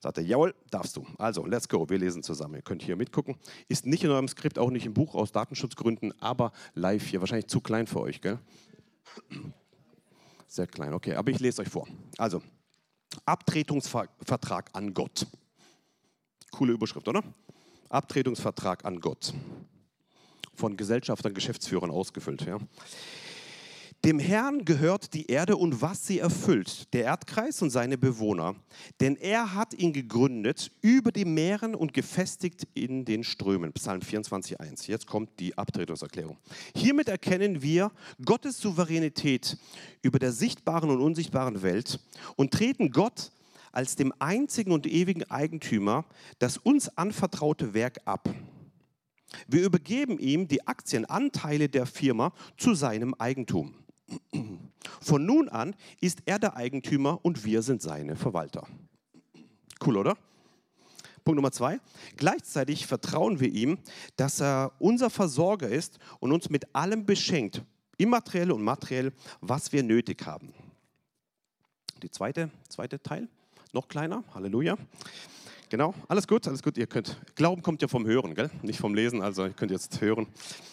Sagt er, jawohl, darfst du. Also, let's go, wir lesen zusammen. Ihr könnt hier mitgucken. Ist nicht in eurem Skript, auch nicht im Buch aus Datenschutzgründen, aber live hier. Wahrscheinlich zu klein für euch, gell? Sehr klein, okay, aber ich lese euch vor. Also, Abtretungsvertrag an Gott. Coole Überschrift, oder? Abtretungsvertrag an Gott. Von Gesellschaftern, Geschäftsführern ausgefüllt. Ja. Dem Herrn gehört die Erde und was sie erfüllt, der Erdkreis und seine Bewohner. Denn er hat ihn gegründet über die Meeren und gefestigt in den Strömen. Psalm 24,1. Jetzt kommt die Abtretungserklärung. Hiermit erkennen wir Gottes Souveränität über der sichtbaren und unsichtbaren Welt und treten Gott als dem einzigen und ewigen Eigentümer das uns anvertraute Werk ab. Wir übergeben ihm die Aktienanteile der Firma zu seinem Eigentum. Von nun an ist er der Eigentümer und wir sind seine Verwalter. Cool, oder? Punkt Nummer zwei. Gleichzeitig vertrauen wir ihm, dass er unser Versorger ist und uns mit allem beschenkt, immateriell und materiell, was wir nötig haben. Die zweite, zweite Teil, noch kleiner, Halleluja. Genau, alles gut, alles gut. Ihr könnt, Glauben kommt ja vom Hören, gell? nicht vom Lesen, also ihr könnt jetzt hören.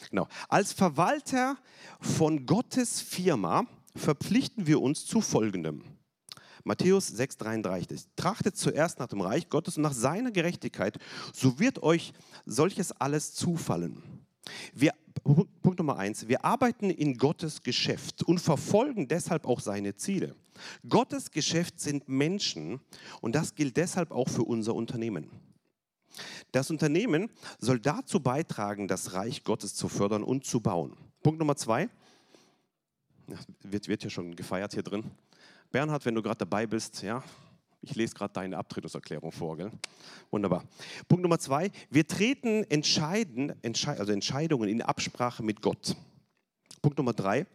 Genau. Als Verwalter von Gottes Firma verpflichten wir uns zu Folgendem. Matthäus 6,33. Trachtet zuerst nach dem Reich Gottes und nach seiner Gerechtigkeit, so wird euch solches alles zufallen. Wir, Punkt Nummer eins, wir arbeiten in Gottes Geschäft und verfolgen deshalb auch seine Ziele. Gottes Geschäft sind Menschen und das gilt deshalb auch für unser Unternehmen. Das Unternehmen soll dazu beitragen, das Reich Gottes zu fördern und zu bauen. Punkt Nummer zwei, wird, wird ja schon gefeiert hier drin. Bernhard, wenn du gerade dabei bist, ja, ich lese gerade deine Abtretungserklärung vor. Gell? Wunderbar. Punkt Nummer zwei. Wir treten entscheiden, also Entscheidungen in Absprache mit Gott. Punkt Nummer drei.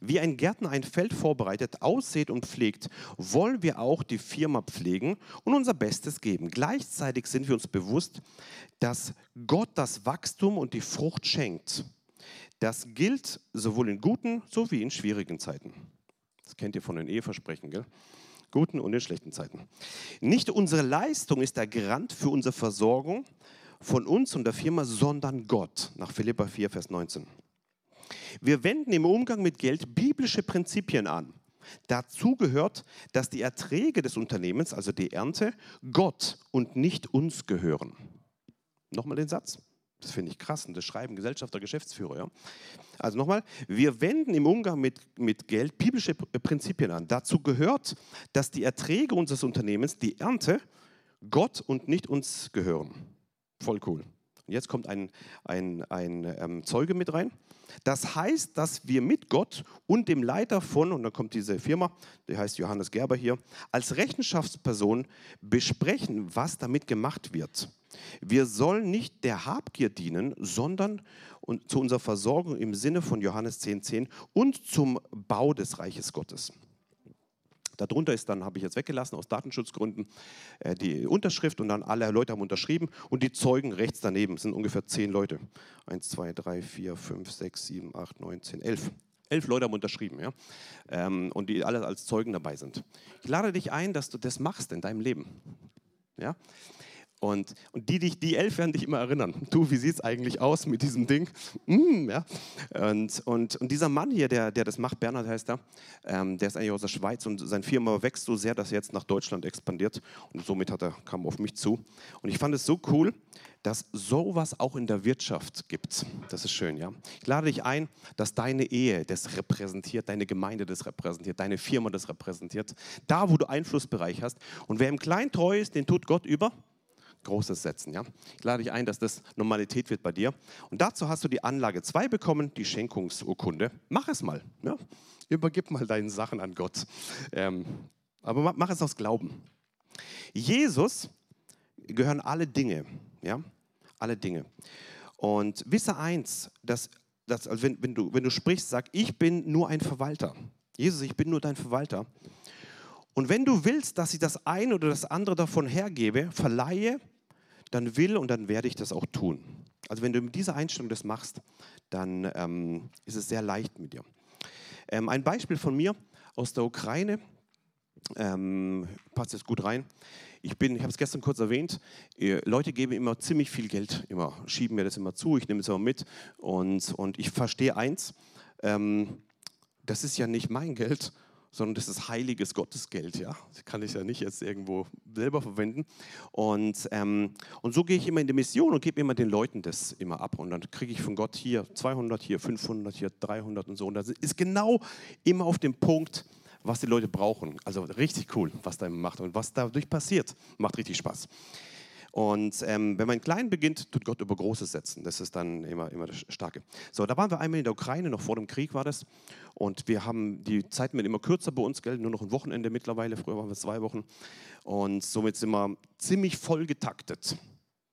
Wie ein Gärtner ein Feld vorbereitet, aussät und pflegt, wollen wir auch die Firma pflegen und unser Bestes geben. Gleichzeitig sind wir uns bewusst, dass Gott das Wachstum und die Frucht schenkt. Das gilt sowohl in guten sowie in schwierigen Zeiten. Das kennt ihr von den Eheversprechen, gell? Guten und in schlechten Zeiten. Nicht unsere Leistung ist der Garant für unsere Versorgung von uns und der Firma, sondern Gott, nach Philippa 4, Vers 19. Wir wenden im Umgang mit Geld biblische Prinzipien an. Dazu gehört, dass die Erträge des Unternehmens, also die Ernte, Gott und nicht uns gehören. Nochmal den Satz. Das finde ich krass und das schreiben Gesellschafter, Geschäftsführer. Ja? Also nochmal, wir wenden im Umgang mit, mit Geld biblische Prinzipien an. Dazu gehört, dass die Erträge unseres Unternehmens, die Ernte, Gott und nicht uns gehören. Voll cool. Und jetzt kommt ein, ein, ein ähm, Zeuge mit rein. Das heißt, dass wir mit Gott und dem Leiter von, und dann kommt diese Firma, der heißt Johannes Gerber hier, als Rechenschaftsperson besprechen, was damit gemacht wird. Wir sollen nicht der Habgier dienen, sondern zu unserer Versorgung im Sinne von Johannes 10,10 10 und zum Bau des Reiches Gottes. Darunter ist dann, habe ich jetzt weggelassen aus Datenschutzgründen, äh, die Unterschrift und dann alle Leute haben unterschrieben und die Zeugen rechts daneben sind ungefähr zehn Leute. Eins, zwei, drei, vier, fünf, sechs, sieben, acht, neun, zehn, elf. Elf Leute haben unterschrieben, ja, ähm, und die alle als Zeugen dabei sind. Ich lade dich ein, dass du das machst in deinem Leben, ja. Und, und die, die, die elf werden dich immer erinnern. Du, wie sieht es eigentlich aus mit diesem Ding? Mm, ja. und, und, und dieser Mann hier, der, der das macht, Bernhard heißt er, ähm, der ist eigentlich aus der Schweiz und seine Firma wächst so sehr, dass er jetzt nach Deutschland expandiert. Und somit hat er, kam auf mich zu. Und ich fand es so cool, dass sowas auch in der Wirtschaft gibt. Das ist schön, ja. Ich lade dich ein, dass deine Ehe das repräsentiert, deine Gemeinde das repräsentiert, deine Firma das repräsentiert. Da, wo du Einflussbereich hast. Und wer im Kleinen treu ist, den tut Gott über Großes setzen. Ja? Ich lade dich ein, dass das Normalität wird bei dir. Und dazu hast du die Anlage 2 bekommen, die Schenkungsurkunde. Mach es mal. Ja? Übergib mal deine Sachen an Gott. Ähm, aber mach es aus Glauben. Jesus gehören alle Dinge. Ja? Alle Dinge. Und wisse eins, dass, dass also wenn, wenn, du, wenn du sprichst, sag, ich bin nur ein Verwalter. Jesus, ich bin nur dein Verwalter. Und wenn du willst, dass ich das eine oder das andere davon hergebe, verleihe, dann will und dann werde ich das auch tun. Also wenn du mit dieser Einstellung das machst, dann ähm, ist es sehr leicht mit dir. Ähm, ein Beispiel von mir aus der Ukraine, ähm, passt jetzt gut rein. Ich ich habe es gestern kurz erwähnt, äh, Leute geben immer ziemlich viel Geld, immer schieben mir das immer zu, ich nehme es immer mit und, und ich verstehe eins, ähm, das ist ja nicht mein Geld, sondern das ist heiliges Gottesgeld. Ja? Das kann ich ja nicht jetzt irgendwo selber verwenden. Und, ähm, und so gehe ich immer in die Mission und gebe immer den Leuten das immer ab. Und dann kriege ich von Gott hier 200, hier 500, hier 300 und so. Und das ist genau immer auf dem Punkt, was die Leute brauchen. Also richtig cool, was da immer macht. Und was dadurch passiert, macht richtig Spaß. Und ähm, wenn man klein beginnt, tut Gott über Großes setzen. Das ist dann immer, immer das Starke. So, da waren wir einmal in der Ukraine, noch vor dem Krieg war das. Und wir haben, die Zeiten werden immer kürzer bei uns, gell? nur noch ein Wochenende mittlerweile. Früher waren wir zwei Wochen. Und somit sind wir ziemlich voll getaktet.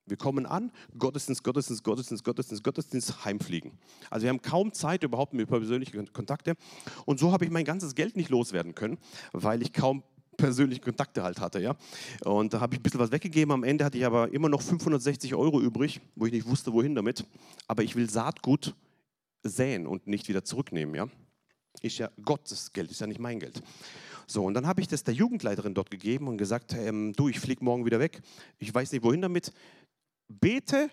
Wir kommen an, Gottesdienst, Gottesdienst, Gottesdienst, Gottesdienst, Gottesdienst, heimfliegen. Also wir haben kaum Zeit überhaupt mit persönliche Kontakte. Und so habe ich mein ganzes Geld nicht loswerden können, weil ich kaum persönliche Kontakte halt hatte. Ja? Und da habe ich ein bisschen was weggegeben. Am Ende hatte ich aber immer noch 560 Euro übrig, wo ich nicht wusste, wohin damit. Aber ich will Saatgut säen und nicht wieder zurücknehmen. Ja? Ist ja Gottes Geld, ist ja nicht mein Geld. So, und dann habe ich das der Jugendleiterin dort gegeben und gesagt, ähm, du, ich fliege morgen wieder weg. Ich weiß nicht, wohin damit. Bete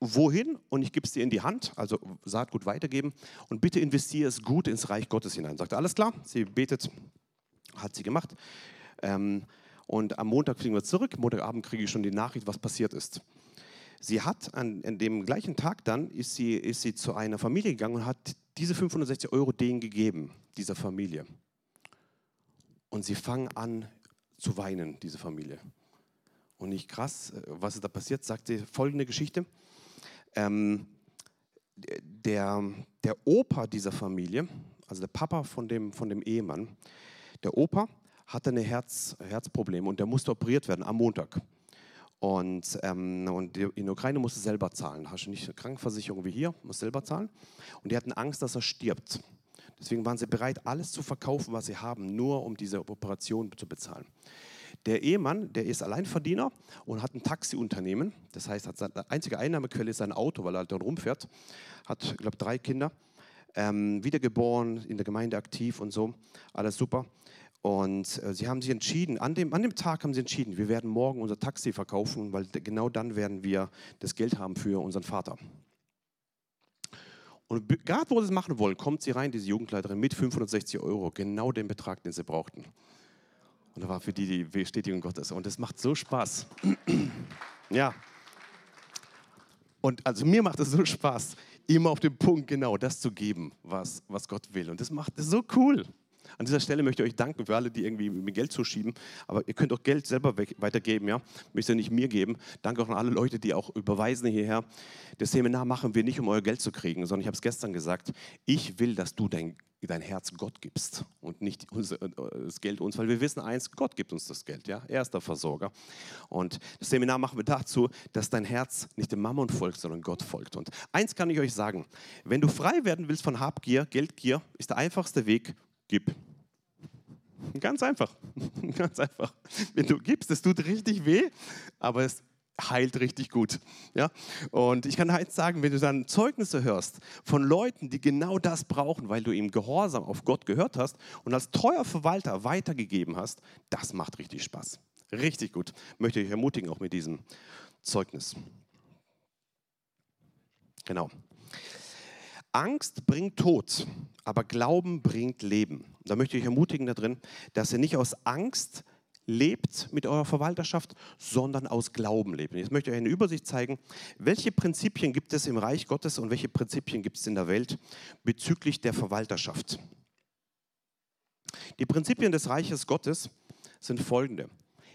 wohin und ich gebe es dir in die Hand, also Saatgut weitergeben und bitte investiere es gut ins Reich Gottes hinein. Sagt alles klar? Sie betet, hat sie gemacht. Ähm, und am Montag fliegen wir zurück. Montagabend kriege ich schon die Nachricht, was passiert ist. Sie hat an, an dem gleichen Tag dann, ist sie, ist sie zu einer Familie gegangen und hat diese 560 Euro denen gegeben, dieser Familie. Und sie fangen an zu weinen, diese Familie. Und nicht krass, äh, was ist da passiert, sagt sie folgende Geschichte. Ähm, der, der Opa dieser Familie, also der Papa von dem, von dem Ehemann, der Opa hatte eine Herz, Herzprobleme und der musste operiert werden am Montag. Und, ähm, und in der Ukraine musste selber zahlen. Hast du nicht eine Krankenversicherung wie hier, musst selber zahlen. Und die hatten Angst, dass er stirbt. Deswegen waren sie bereit, alles zu verkaufen, was sie haben, nur um diese Operation zu bezahlen. Der Ehemann, der ist Alleinverdiener und hat ein Taxiunternehmen. Das heißt, seine einzige Einnahmequelle ist sein Auto, weil er halt dann rumfährt. Hat, ich glaube, drei Kinder. Ähm, wiedergeboren, in der Gemeinde aktiv und so. Alles super. Und äh, sie haben sich entschieden, an dem, an dem Tag haben sie entschieden, wir werden morgen unser Taxi verkaufen, weil genau dann werden wir das Geld haben für unseren Vater. Und gerade wo sie es machen wollen, kommt sie rein, diese Jugendleiterin, mit 560 Euro, genau den Betrag, den sie brauchten. Und da war für die die Bestätigung Gottes. Und es macht so Spaß. ja. Und also mir macht es so Spaß, immer auf den Punkt genau das zu geben, was, was Gott will. Und das macht es so cool. An dieser Stelle möchte ich euch danken für alle, die irgendwie mir Geld zuschieben. Aber ihr könnt auch Geld selber weitergeben, ja. Müsst ihr nicht mir geben. Danke auch an alle Leute, die auch überweisen hierher. Das Seminar machen wir nicht, um euer Geld zu kriegen, sondern ich habe es gestern gesagt. Ich will, dass du dein, dein Herz Gott gibst und nicht das Geld uns, weil wir wissen eins, Gott gibt uns das Geld, ja. Er ist der Versorger. Und das Seminar machen wir dazu, dass dein Herz nicht dem Mammon folgt, sondern Gott folgt. Und eins kann ich euch sagen, wenn du frei werden willst von Habgier, Geldgier, ist der einfachste Weg, gib. Ganz einfach. Ganz einfach. Wenn du gibst, es tut richtig weh, aber es heilt richtig gut. Ja? Und ich kann eins sagen, wenn du dann Zeugnisse hörst von Leuten, die genau das brauchen, weil du ihm Gehorsam auf Gott gehört hast und als treuer Verwalter weitergegeben hast, das macht richtig Spaß. Richtig gut. Möchte ich ermutigen, auch mit diesem Zeugnis. Genau. Angst bringt Tod, aber Glauben bringt Leben. Da möchte ich ermutigen darin, dass ihr nicht aus Angst lebt mit eurer Verwalterschaft, sondern aus Glauben lebt. Jetzt möchte ich euch eine Übersicht zeigen, welche Prinzipien gibt es im Reich Gottes und welche Prinzipien gibt es in der Welt bezüglich der Verwalterschaft. Die Prinzipien des Reiches Gottes sind folgende.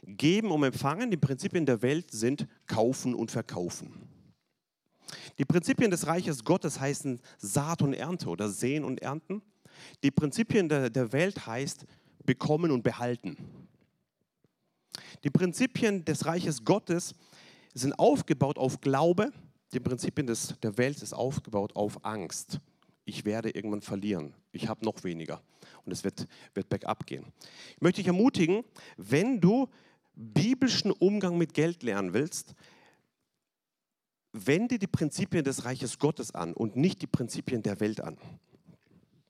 Geben und empfangen, die Prinzipien der Welt sind kaufen und verkaufen. Die Prinzipien des Reiches Gottes heißen Saat und Ernte oder Sehen und Ernten. Die Prinzipien der, der Welt heißt bekommen und behalten. Die Prinzipien des Reiches Gottes sind aufgebaut auf Glaube. Die Prinzipien des, der Welt sind aufgebaut auf Angst. Ich werde irgendwann verlieren. Ich habe noch weniger. Und es wird, wird bergab gehen. Ich möchte dich ermutigen, wenn du biblischen Umgang mit Geld lernen willst, wende die Prinzipien des Reiches Gottes an und nicht die Prinzipien der Welt an.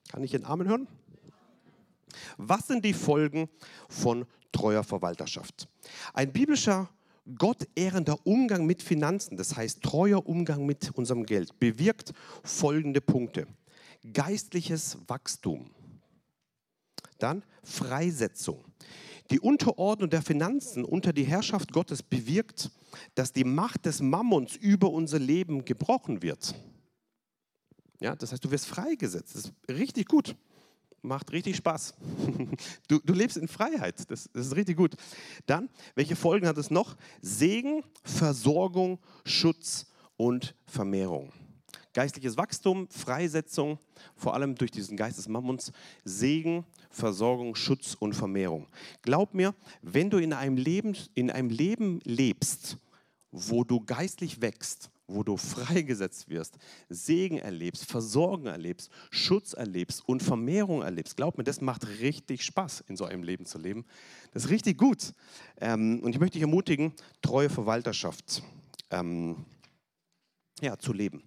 Kann ich den Amen hören? Was sind die Folgen von treuer Verwalterschaft? Ein biblischer gottehrender Umgang mit Finanzen, das heißt treuer Umgang mit unserem Geld, bewirkt folgende Punkte. Geistliches Wachstum. Dann Freisetzung. Die Unterordnung der Finanzen unter die Herrschaft Gottes bewirkt, dass die Macht des Mammons über unser Leben gebrochen wird. Ja, das heißt, du wirst freigesetzt. Das ist richtig gut. Macht richtig Spaß. Du, du lebst in Freiheit. Das, das ist richtig gut. Dann, welche Folgen hat es noch? Segen, Versorgung, Schutz und Vermehrung. Geistliches Wachstum, Freisetzung, vor allem durch diesen Geist des Mammons, Segen, Versorgung, Schutz und Vermehrung. Glaub mir, wenn du in einem Leben, in einem Leben lebst, wo du geistlich wächst, wo du freigesetzt wirst, Segen erlebst, Versorgung erlebst, Schutz erlebst und Vermehrung erlebst. Glaub mir, das macht richtig Spaß, in so einem Leben zu leben. Das ist richtig gut. Ähm, und ich möchte dich ermutigen, treue Verwalterschaft ähm, ja, zu leben.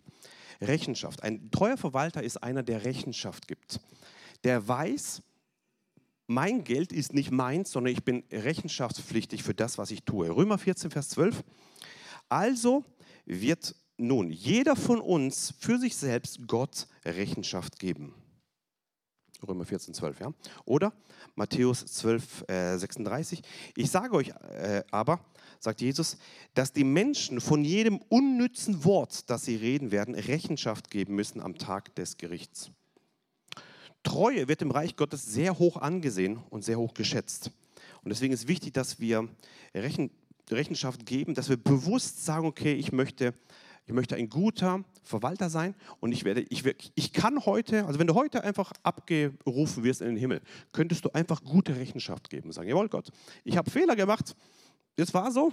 Rechenschaft. Ein treuer Verwalter ist einer, der Rechenschaft gibt. Der weiß, mein Geld ist nicht meins, sondern ich bin rechenschaftspflichtig für das, was ich tue. Römer 14, Vers 12. Also wird nun jeder von uns für sich selbst Gott Rechenschaft geben. Römer 14, 12, ja. Oder Matthäus 12, äh, 36. Ich sage euch äh, aber, sagt Jesus, dass die Menschen von jedem unnützen Wort, das sie reden werden, Rechenschaft geben müssen am Tag des Gerichts. Treue wird im Reich Gottes sehr hoch angesehen und sehr hoch geschätzt. Und deswegen ist wichtig, dass wir Rechen, Rechenschaft geben, dass wir bewusst sagen, okay, ich möchte, ich möchte ein guter Verwalter sein und ich, werde, ich, ich kann heute, also wenn du heute einfach abgerufen wirst in den Himmel, könntest du einfach gute Rechenschaft geben. Sagen, jawohl Gott, ich habe Fehler gemacht, das war so,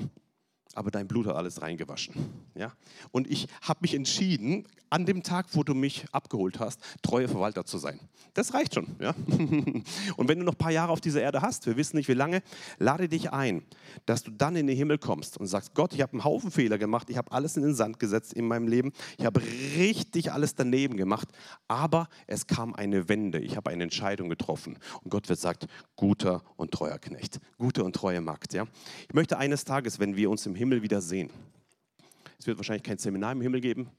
aber dein Blut hat alles reingewaschen. Ja? Und ich habe mich entschieden, an dem Tag, wo du mich abgeholt hast, treuer Verwalter zu sein. Das reicht schon. Ja? Und wenn du noch ein paar Jahre auf dieser Erde hast, wir wissen nicht wie lange, lade dich ein, dass du dann in den Himmel kommst und sagst, Gott, ich habe einen Haufen Fehler gemacht, ich habe alles in den Sand gesetzt in meinem Leben, ich habe richtig alles daneben gemacht, aber es kam eine Wende, ich habe eine Entscheidung getroffen. Und Gott wird sagt, guter und treuer Knecht, gute und treue Magd. Ja? Ich möchte eines Tages, wenn wir uns im Himmel Himmel wieder sehen. Es wird wahrscheinlich kein Seminar im Himmel geben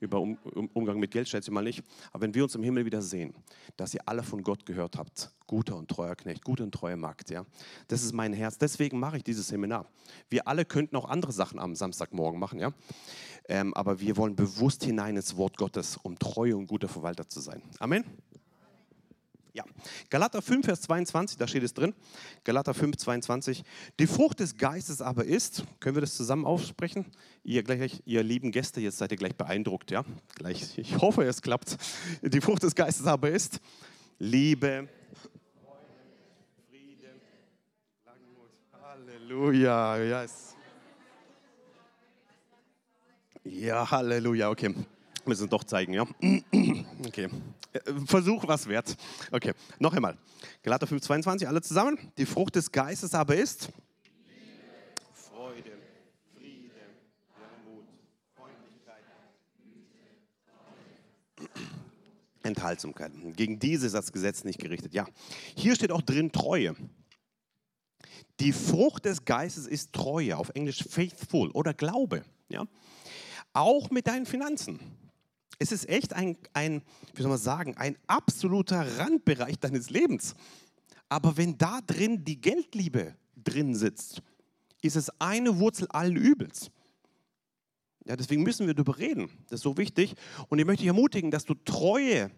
über um, um, Umgang mit Geld, stellt sie mal nicht. Aber wenn wir uns im Himmel wieder sehen, dass ihr alle von Gott gehört habt, guter und treuer Knecht, guter und treuer Magd, ja, das ist mein Herz. Deswegen mache ich dieses Seminar. Wir alle könnten auch andere Sachen am Samstagmorgen machen, ja. Ähm, aber wir wollen bewusst hinein ins Wort Gottes, um treu und guter Verwalter zu sein. Amen. Ja, Galater 5, Vers 22, da steht es drin. Galater 5, 22. Die Frucht des Geistes aber ist, können wir das zusammen aussprechen? Ihr, gleich, ihr lieben Gäste, jetzt seid ihr gleich beeindruckt, ja? Gleich, ich hoffe, es klappt. Die Frucht des Geistes aber ist Liebe, Friede, Langmut. Halleluja, yes. Ja, Halleluja, okay. Müssen doch zeigen, ja? Okay. Äh, Versuch was wert. Okay, noch einmal. Galater 5, 22, alle zusammen. Die Frucht des Geistes aber ist Freude, Friede, Mut, Freundlichkeit, Enthaltsamkeit. Gegen diese ist das Gesetz nicht gerichtet. Ja, hier steht auch drin Treue. Die Frucht des Geistes ist Treue, auf Englisch faithful oder Glaube. Ja? Auch mit deinen Finanzen. Es ist echt ein, ein, wie soll man sagen, ein absoluter Randbereich deines Lebens. Aber wenn da drin die Geldliebe drin sitzt, ist es eine Wurzel allen Übels. Ja, deswegen müssen wir darüber reden. Das ist so wichtig. Und ich möchte dich ermutigen, dass du Treue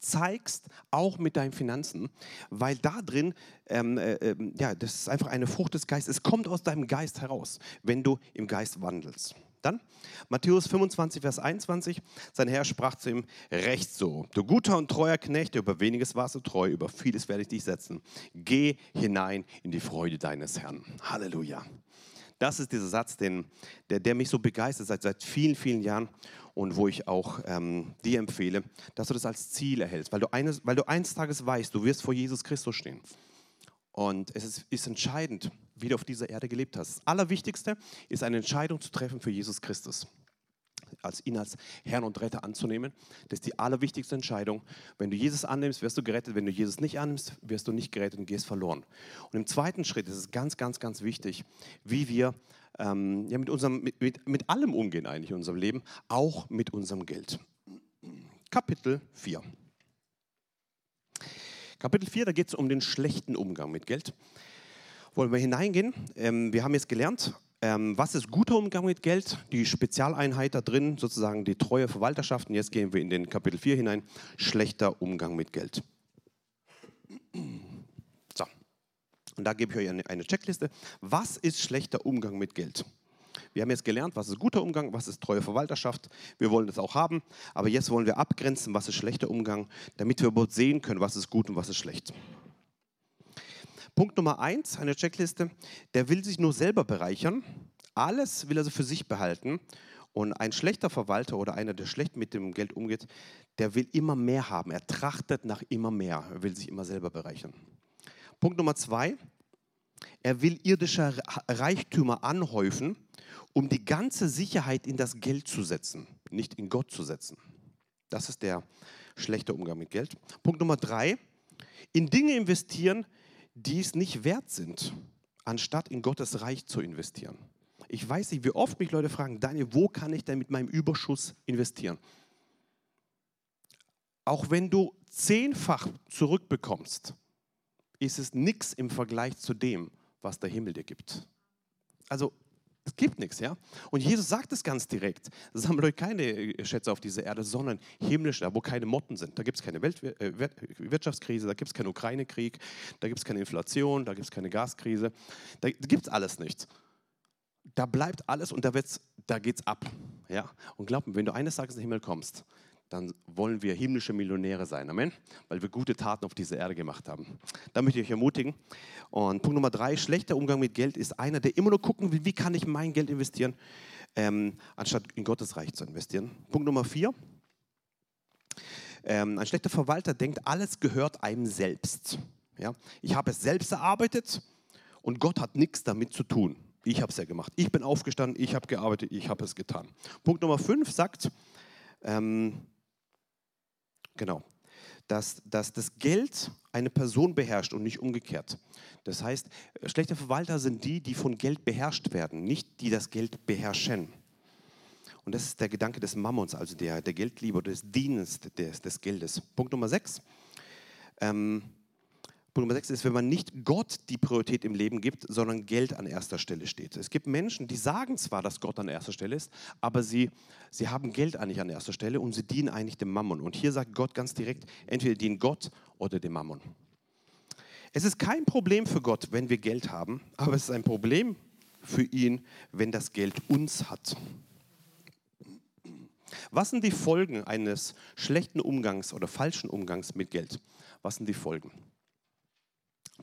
zeigst, auch mit deinen Finanzen, weil da drin, ähm, äh, ähm, ja, das ist einfach eine Frucht des Geistes. Es kommt aus deinem Geist heraus, wenn du im Geist wandelst. Dann Matthäus 25, Vers 21. Sein Herr sprach zu ihm: Recht so, du guter und treuer Knecht, über weniges warst du treu, über vieles werde ich dich setzen. Geh hinein in die Freude deines Herrn. Halleluja. Das ist dieser Satz, den, der, der mich so begeistert seit, seit vielen, vielen Jahren und wo ich auch ähm, dir empfehle, dass du das als Ziel erhältst, weil du, eines, weil du eines Tages weißt, du wirst vor Jesus Christus stehen. Und es ist, ist, entscheidend, wie du auf dieser Erde gelebt hast. Das Allerwichtigste ist eine Entscheidung zu treffen für Jesus Christus. Als ihn als Herrn und Retter anzunehmen. Das ist die allerwichtigste Entscheidung. Wenn du Jesus annimmst, wirst du gerettet. Wenn du Jesus nicht annimmst, wirst du nicht gerettet und gehst verloren. Und im zweiten Schritt ist es ganz, ganz, ganz wichtig, wie wir ähm, ja, mit, unserem, mit, mit, mit allem umgehen eigentlich in unserem Leben, auch mit unserem Geld. Kapitel 4. Kapitel 4, da geht es um den schlechten Umgang mit Geld. Wollen wir hineingehen? Ähm, wir haben jetzt gelernt, ähm, was ist guter Umgang mit Geld? Die Spezialeinheit da drin, sozusagen die treue Verwalterschaft. Und jetzt gehen wir in den Kapitel 4 hinein, schlechter Umgang mit Geld. So, und da gebe ich euch eine, eine Checkliste. Was ist schlechter Umgang mit Geld? Wir haben jetzt gelernt, was ist guter Umgang, was ist treue Verwalterschaft. Wir wollen das auch haben, aber jetzt wollen wir abgrenzen, was ist schlechter Umgang, damit wir überhaupt sehen können, was ist gut und was ist schlecht. Punkt Nummer eins, eine Checkliste, der will sich nur selber bereichern. Alles will er so für sich behalten. Und ein schlechter Verwalter oder einer, der schlecht mit dem Geld umgeht, der will immer mehr haben. Er trachtet nach immer mehr. Er will sich immer selber bereichern. Punkt Nummer zwei, er will irdische Reichtümer anhäufen, um die ganze Sicherheit in das Geld zu setzen, nicht in Gott zu setzen. Das ist der schlechte Umgang mit Geld. Punkt Nummer drei, in Dinge investieren, die es nicht wert sind, anstatt in Gottes Reich zu investieren. Ich weiß nicht, wie oft mich Leute fragen, Daniel, wo kann ich denn mit meinem Überschuss investieren? Auch wenn du zehnfach zurückbekommst, ist es nichts im Vergleich zu dem, was der Himmel dir gibt. Also es gibt nichts, ja. Und Jesus sagt es ganz direkt. Sammelt keine äh, Schätze auf dieser Erde, sondern himmlische, da wo keine Motten sind. Da gibt es keine Weltwirtschaftskrise, äh, da gibt es keinen Ukraine-Krieg, da gibt es keine Inflation, da gibt es keine Gaskrise. Da gibt es alles nicht. Da bleibt alles und da, da geht es ab. Ja? Und glaub mir, wenn du eines Tages in den Himmel kommst, dann wollen wir himmlische Millionäre sein. Amen. Weil wir gute Taten auf dieser Erde gemacht haben. Da möchte ich euch ermutigen. Und Punkt Nummer drei, schlechter Umgang mit Geld ist einer, der immer nur gucken will, wie kann ich mein Geld investieren, ähm, anstatt in Gottes Reich zu investieren. Punkt Nummer vier, ähm, ein schlechter Verwalter denkt, alles gehört einem selbst. Ja? Ich habe es selbst erarbeitet und Gott hat nichts damit zu tun. Ich habe es ja gemacht. Ich bin aufgestanden, ich habe gearbeitet, ich habe es getan. Punkt Nummer fünf sagt, ähm, genau, dass, dass das Geld eine Person beherrscht und nicht umgekehrt. Das heißt, schlechte Verwalter sind die, die von Geld beherrscht werden, nicht die das Geld beherrschen. Und das ist der Gedanke des Mammons, also der, der Geldliebe oder des Dienens des, des Geldes. Punkt Nummer sechs. Ähm, Punkt Nummer sechs ist, wenn man nicht Gott die Priorität im Leben gibt, sondern Geld an erster Stelle steht. Es gibt Menschen, die sagen zwar, dass Gott an erster Stelle ist, aber sie, sie haben Geld eigentlich an erster Stelle und sie dienen eigentlich dem Mammon. Und hier sagt Gott ganz direkt, entweder dienen Gott oder dem Mammon. Es ist kein Problem für Gott, wenn wir Geld haben, aber es ist ein Problem für ihn, wenn das Geld uns hat. Was sind die Folgen eines schlechten Umgangs oder falschen Umgangs mit Geld? Was sind die Folgen?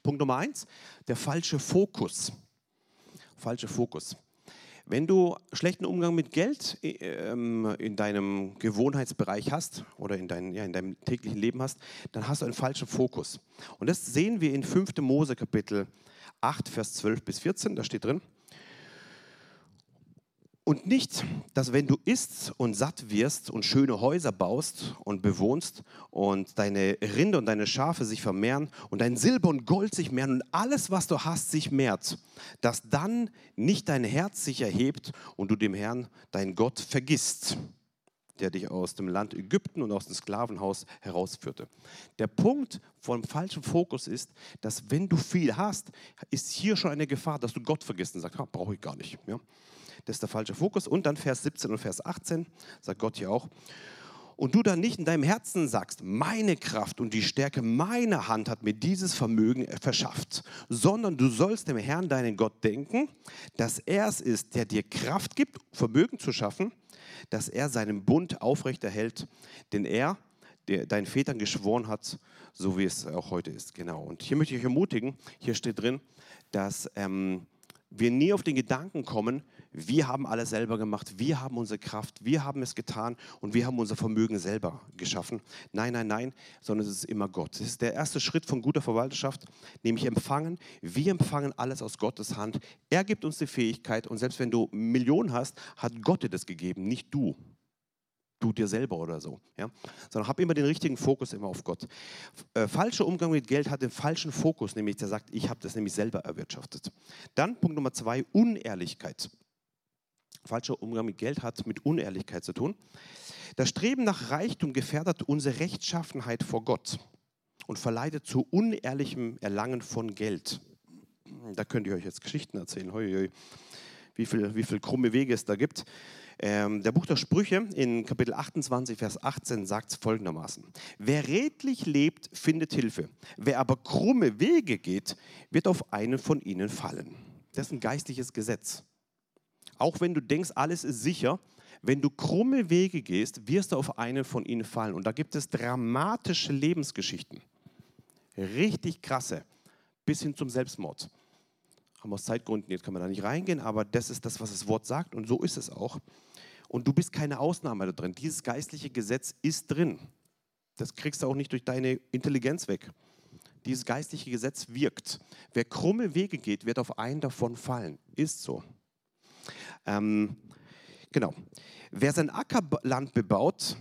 Punkt Nummer eins, der falsche Fokus. Falsche Fokus. Wenn du schlechten Umgang mit Geld ähm, in deinem Gewohnheitsbereich hast oder in, dein, ja, in deinem täglichen Leben hast, dann hast du einen falschen Fokus. Und das sehen wir in 5. Mose Kapitel 8, Vers 12 bis 14, da steht drin, und nicht, dass wenn du isst und satt wirst und schöne Häuser baust und bewohnst und deine Rinde und deine Schafe sich vermehren und dein Silber und Gold sich mehren und alles, was du hast, sich mehrt, dass dann nicht dein Herz sich erhebt und du dem Herrn, dein Gott, vergisst, der dich aus dem Land Ägypten und aus dem Sklavenhaus herausführte. Der Punkt vom falschen Fokus ist, dass wenn du viel hast, ist hier schon eine Gefahr, dass du Gott vergisst und sagst, brauche ich gar nicht. Ja? Das ist der falsche Fokus. Und dann Vers 17 und Vers 18 sagt Gott hier auch. Und du dann nicht in deinem Herzen sagst, meine Kraft und die Stärke meiner Hand hat mir dieses Vermögen verschafft, sondern du sollst dem Herrn, deinen Gott, denken, dass er es ist, der dir Kraft gibt, Vermögen zu schaffen, dass er seinen Bund aufrechterhält, den er der, deinen Vätern geschworen hat, so wie es auch heute ist. Genau. Und hier möchte ich euch ermutigen, hier steht drin, dass ähm, wir nie auf den Gedanken kommen, wir haben alles selber gemacht, wir haben unsere Kraft, wir haben es getan und wir haben unser Vermögen selber geschaffen. Nein, nein, nein, sondern es ist immer Gott. Das ist der erste Schritt von guter Verwalterschaft, nämlich empfangen. Wir empfangen alles aus Gottes Hand. Er gibt uns die Fähigkeit und selbst wenn du Millionen hast, hat Gott dir das gegeben, nicht du du dir selber oder so. Ja? Sondern hab immer den richtigen Fokus immer auf Gott. Äh, falscher Umgang mit Geld hat den falschen Fokus, nämlich der sagt, ich habe das nämlich selber erwirtschaftet. Dann Punkt Nummer zwei, Unehrlichkeit falscher Umgang mit Geld hat mit Unehrlichkeit zu tun. Das Streben nach Reichtum gefährdet unsere Rechtschaffenheit vor Gott und verleitet zu unehrlichem Erlangen von Geld. Da könnt ihr euch jetzt Geschichten erzählen, wie viel, wie viel krumme Wege es da gibt. Ähm, der Buch der Sprüche in Kapitel 28, Vers 18 sagt folgendermaßen. Wer redlich lebt, findet Hilfe. Wer aber krumme Wege geht, wird auf einen von ihnen fallen. Das ist ein geistliches Gesetz. Auch wenn du denkst, alles ist sicher, wenn du krumme Wege gehst, wirst du auf einen von ihnen fallen. Und da gibt es dramatische Lebensgeschichten. Richtig krasse. Bis hin zum Selbstmord. Haben wir aus Zeitgründen, jetzt kann man da nicht reingehen, aber das ist das, was das Wort sagt und so ist es auch. Und du bist keine Ausnahme da drin. Dieses geistliche Gesetz ist drin. Das kriegst du auch nicht durch deine Intelligenz weg. Dieses geistliche Gesetz wirkt. Wer krumme Wege geht, wird auf einen davon fallen. Ist so. Ähm, genau. Wer sein Ackerland bebaut,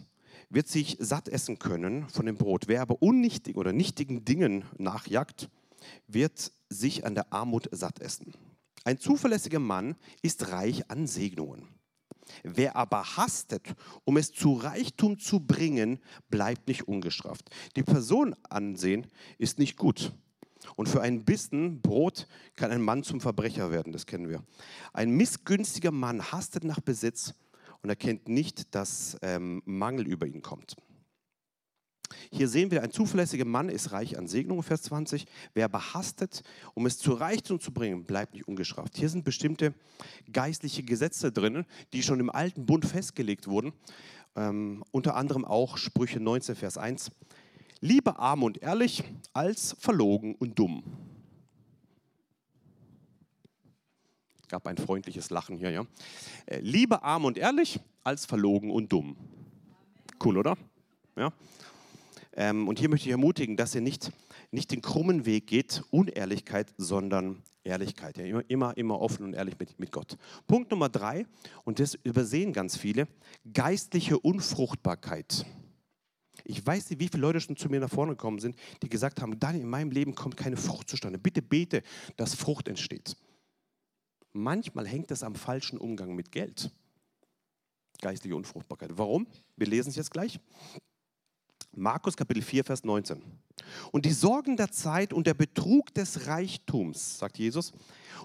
wird sich satt essen können von dem Brot. Wer aber unnichtigen oder nichtigen Dingen nachjagt, wird sich an der Armut satt essen. Ein zuverlässiger Mann ist reich an Segnungen. Wer aber hastet, um es zu Reichtum zu bringen, bleibt nicht ungestraft. Die Person ansehen ist nicht gut. Und für einen Bissen Brot kann ein Mann zum Verbrecher werden, das kennen wir. Ein missgünstiger Mann hastet nach Besitz und erkennt nicht, dass ähm, Mangel über ihn kommt. Hier sehen wir, ein zuverlässiger Mann ist reich an Segnungen, Vers 20. Wer behastet, um es zu Reichtum zu bringen, bleibt nicht ungestraft. Hier sind bestimmte geistliche Gesetze drin, die schon im alten Bund festgelegt wurden ähm, unter anderem auch Sprüche 19, Vers 1. Lieber arm und ehrlich als verlogen und dumm. Gab ein freundliches Lachen hier, ja. Äh, lieber arm und ehrlich als verlogen und dumm. Cool, oder? Ja. Ähm, und hier möchte ich ermutigen, dass ihr nicht, nicht den krummen Weg geht, Unehrlichkeit, sondern Ehrlichkeit. Ja, immer, immer, immer offen und ehrlich mit, mit Gott. Punkt Nummer drei, und das übersehen ganz viele, geistliche Unfruchtbarkeit. Ich weiß nicht, wie viele Leute schon zu mir nach vorne gekommen sind, die gesagt haben, Daniel, in meinem Leben kommt keine Frucht zustande. Bitte bete, dass Frucht entsteht. Manchmal hängt es am falschen Umgang mit Geld. Geistliche Unfruchtbarkeit. Warum? Wir lesen es jetzt gleich. Markus Kapitel 4, Vers 19. Und die Sorgen der Zeit und der Betrug des Reichtums, sagt Jesus,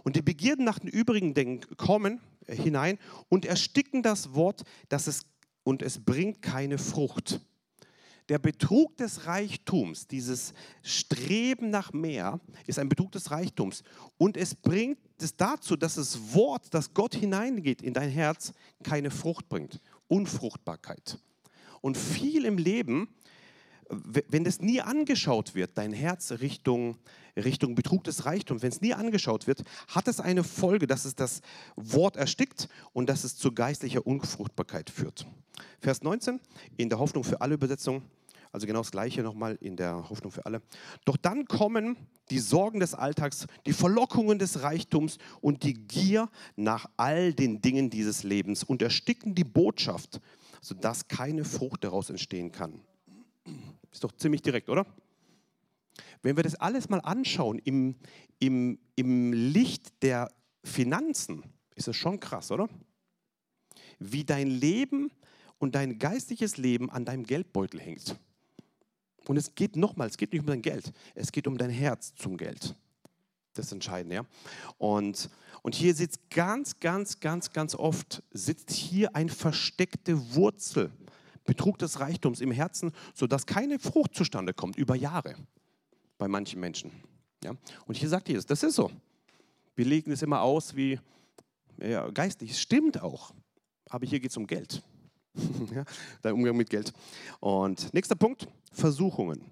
und die Begierden nach den übrigen Dingen kommen hinein und ersticken das Wort, dass es, und es bringt keine Frucht. Der Betrug des Reichtums, dieses Streben nach mehr, ist ein Betrug des Reichtums. Und es bringt es dazu, dass das Wort, das Gott hineingeht in dein Herz, keine Frucht bringt. Unfruchtbarkeit. Und viel im Leben wenn das nie angeschaut wird, dein Herz Richtung, Richtung Betrug des Reichtums, wenn es nie angeschaut wird, hat es eine Folge, dass es das Wort erstickt und dass es zu geistlicher Unfruchtbarkeit führt. Vers 19 in der Hoffnung für alle Übersetzung, also genau das gleiche nochmal in der Hoffnung für alle. Doch dann kommen die Sorgen des Alltags, die Verlockungen des Reichtums und die Gier nach all den Dingen dieses Lebens und ersticken die Botschaft, sodass keine Frucht daraus entstehen kann. Ist doch ziemlich direkt, oder? Wenn wir das alles mal anschauen im, im, im Licht der Finanzen, ist es schon krass, oder? Wie dein Leben und dein geistliches Leben an deinem Geldbeutel hängt. Und es geht nochmal, es geht nicht um dein Geld, es geht um dein Herz zum Geld. Das ist entscheidend, ja. Und, und hier sitzt ganz, ganz, ganz, ganz oft, sitzt hier eine versteckte Wurzel Betrug des Reichtums im Herzen, sodass keine Frucht zustande kommt über Jahre bei manchen Menschen. Ja? Und hier sagt Jesus, das ist so. Wir legen es immer aus wie ja, geistlich. Es stimmt auch. Aber hier geht es um Geld. der Umgang mit Geld. Und nächster Punkt, Versuchungen.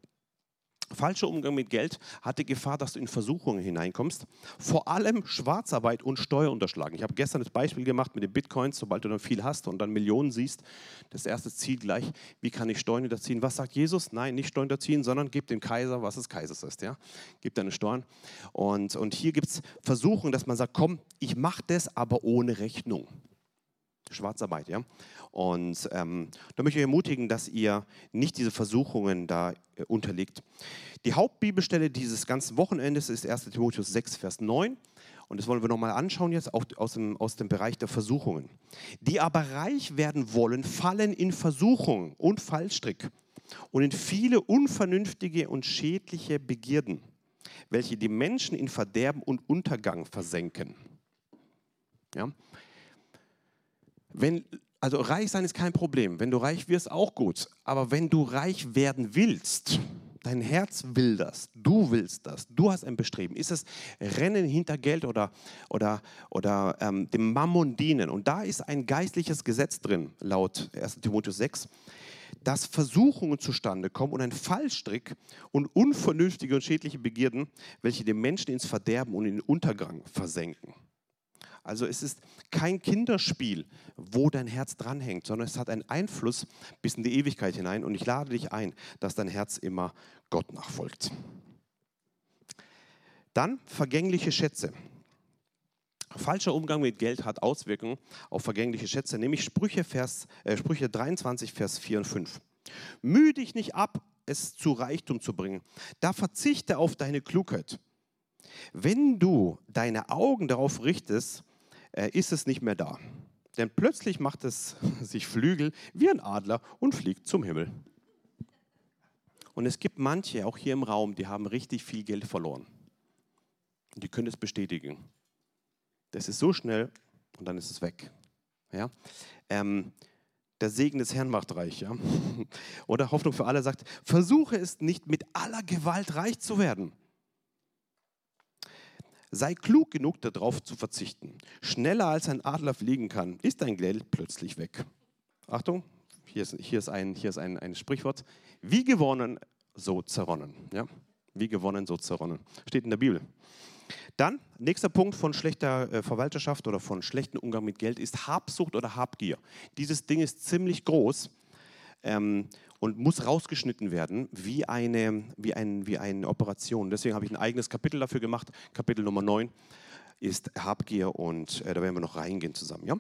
Falscher Umgang mit Geld hat die Gefahr, dass du in Versuchungen hineinkommst. Vor allem Schwarzarbeit und Steuerunterschlagen. Ich habe gestern das Beispiel gemacht mit den Bitcoins, sobald du dann viel hast und dann Millionen siehst. Das erste Ziel gleich, wie kann ich Steuern hinterziehen? Was sagt Jesus? Nein, nicht Steuern hinterziehen, sondern gib dem Kaiser, was des Kaisers ist. Ja? Gib deine Steuern. Und, und hier gibt es Versuchungen, dass man sagt, komm, ich mache das, aber ohne Rechnung. Schwarzarbeit, ja. Und ähm, da möchte ich euch ermutigen, dass ihr nicht diese Versuchungen da äh, unterliegt. Die Hauptbibelstelle dieses ganzen Wochenendes ist 1 Timotheus 6, Vers 9. Und das wollen wir nochmal anschauen jetzt, auch aus dem, aus dem Bereich der Versuchungen. Die aber reich werden wollen, fallen in Versuchung und Fallstrick und in viele unvernünftige und schädliche Begierden, welche die Menschen in Verderben und Untergang versenken. Ja? Wenn, also reich sein ist kein Problem. Wenn du reich wirst, auch gut. Aber wenn du reich werden willst, dein Herz will das, du willst das, du hast ein Bestreben. Ist es Rennen hinter Geld oder, oder, oder ähm, dem Mammon dienen? Und da ist ein geistliches Gesetz drin, laut 1 Timotheus 6, dass Versuchungen zustande kommen und ein Fallstrick und unvernünftige und schädliche Begierden, welche den Menschen ins Verderben und in den Untergang versenken. Also es ist kein Kinderspiel, wo dein Herz dranhängt, sondern es hat einen Einfluss bis in die Ewigkeit hinein. Und ich lade dich ein, dass dein Herz immer Gott nachfolgt. Dann vergängliche Schätze. Falscher Umgang mit Geld hat Auswirkungen auf vergängliche Schätze, nämlich Sprüche, Vers, äh, Sprüche 23, Vers 4 und 5. Mühe dich nicht ab, es zu Reichtum zu bringen. Da verzichte auf deine Klugheit. Wenn du deine Augen darauf richtest, ist es nicht mehr da. Denn plötzlich macht es sich Flügel wie ein Adler und fliegt zum Himmel. Und es gibt manche, auch hier im Raum, die haben richtig viel Geld verloren. Und die können es bestätigen. Das ist so schnell und dann ist es weg. Ja? Ähm, der Segen des Herrn macht reich. Ja? Oder Hoffnung für alle sagt, versuche es nicht mit aller Gewalt reich zu werden. Sei klug genug, darauf zu verzichten. Schneller als ein Adler fliegen kann, ist dein Geld plötzlich weg. Achtung, hier ist, hier ist, ein, hier ist ein, ein Sprichwort, wie gewonnen, so zerronnen. Ja? Wie gewonnen, so zerronnen. Steht in der Bibel. Dann, nächster Punkt von schlechter äh, Verwalterschaft oder von schlechtem Umgang mit Geld ist Habsucht oder Habgier. Dieses Ding ist ziemlich groß ähm, und muss rausgeschnitten werden wie eine, wie, ein, wie eine Operation. Deswegen habe ich ein eigenes Kapitel dafür gemacht. Kapitel Nummer 9 ist Habgier und äh, da werden wir noch reingehen zusammen. Ja?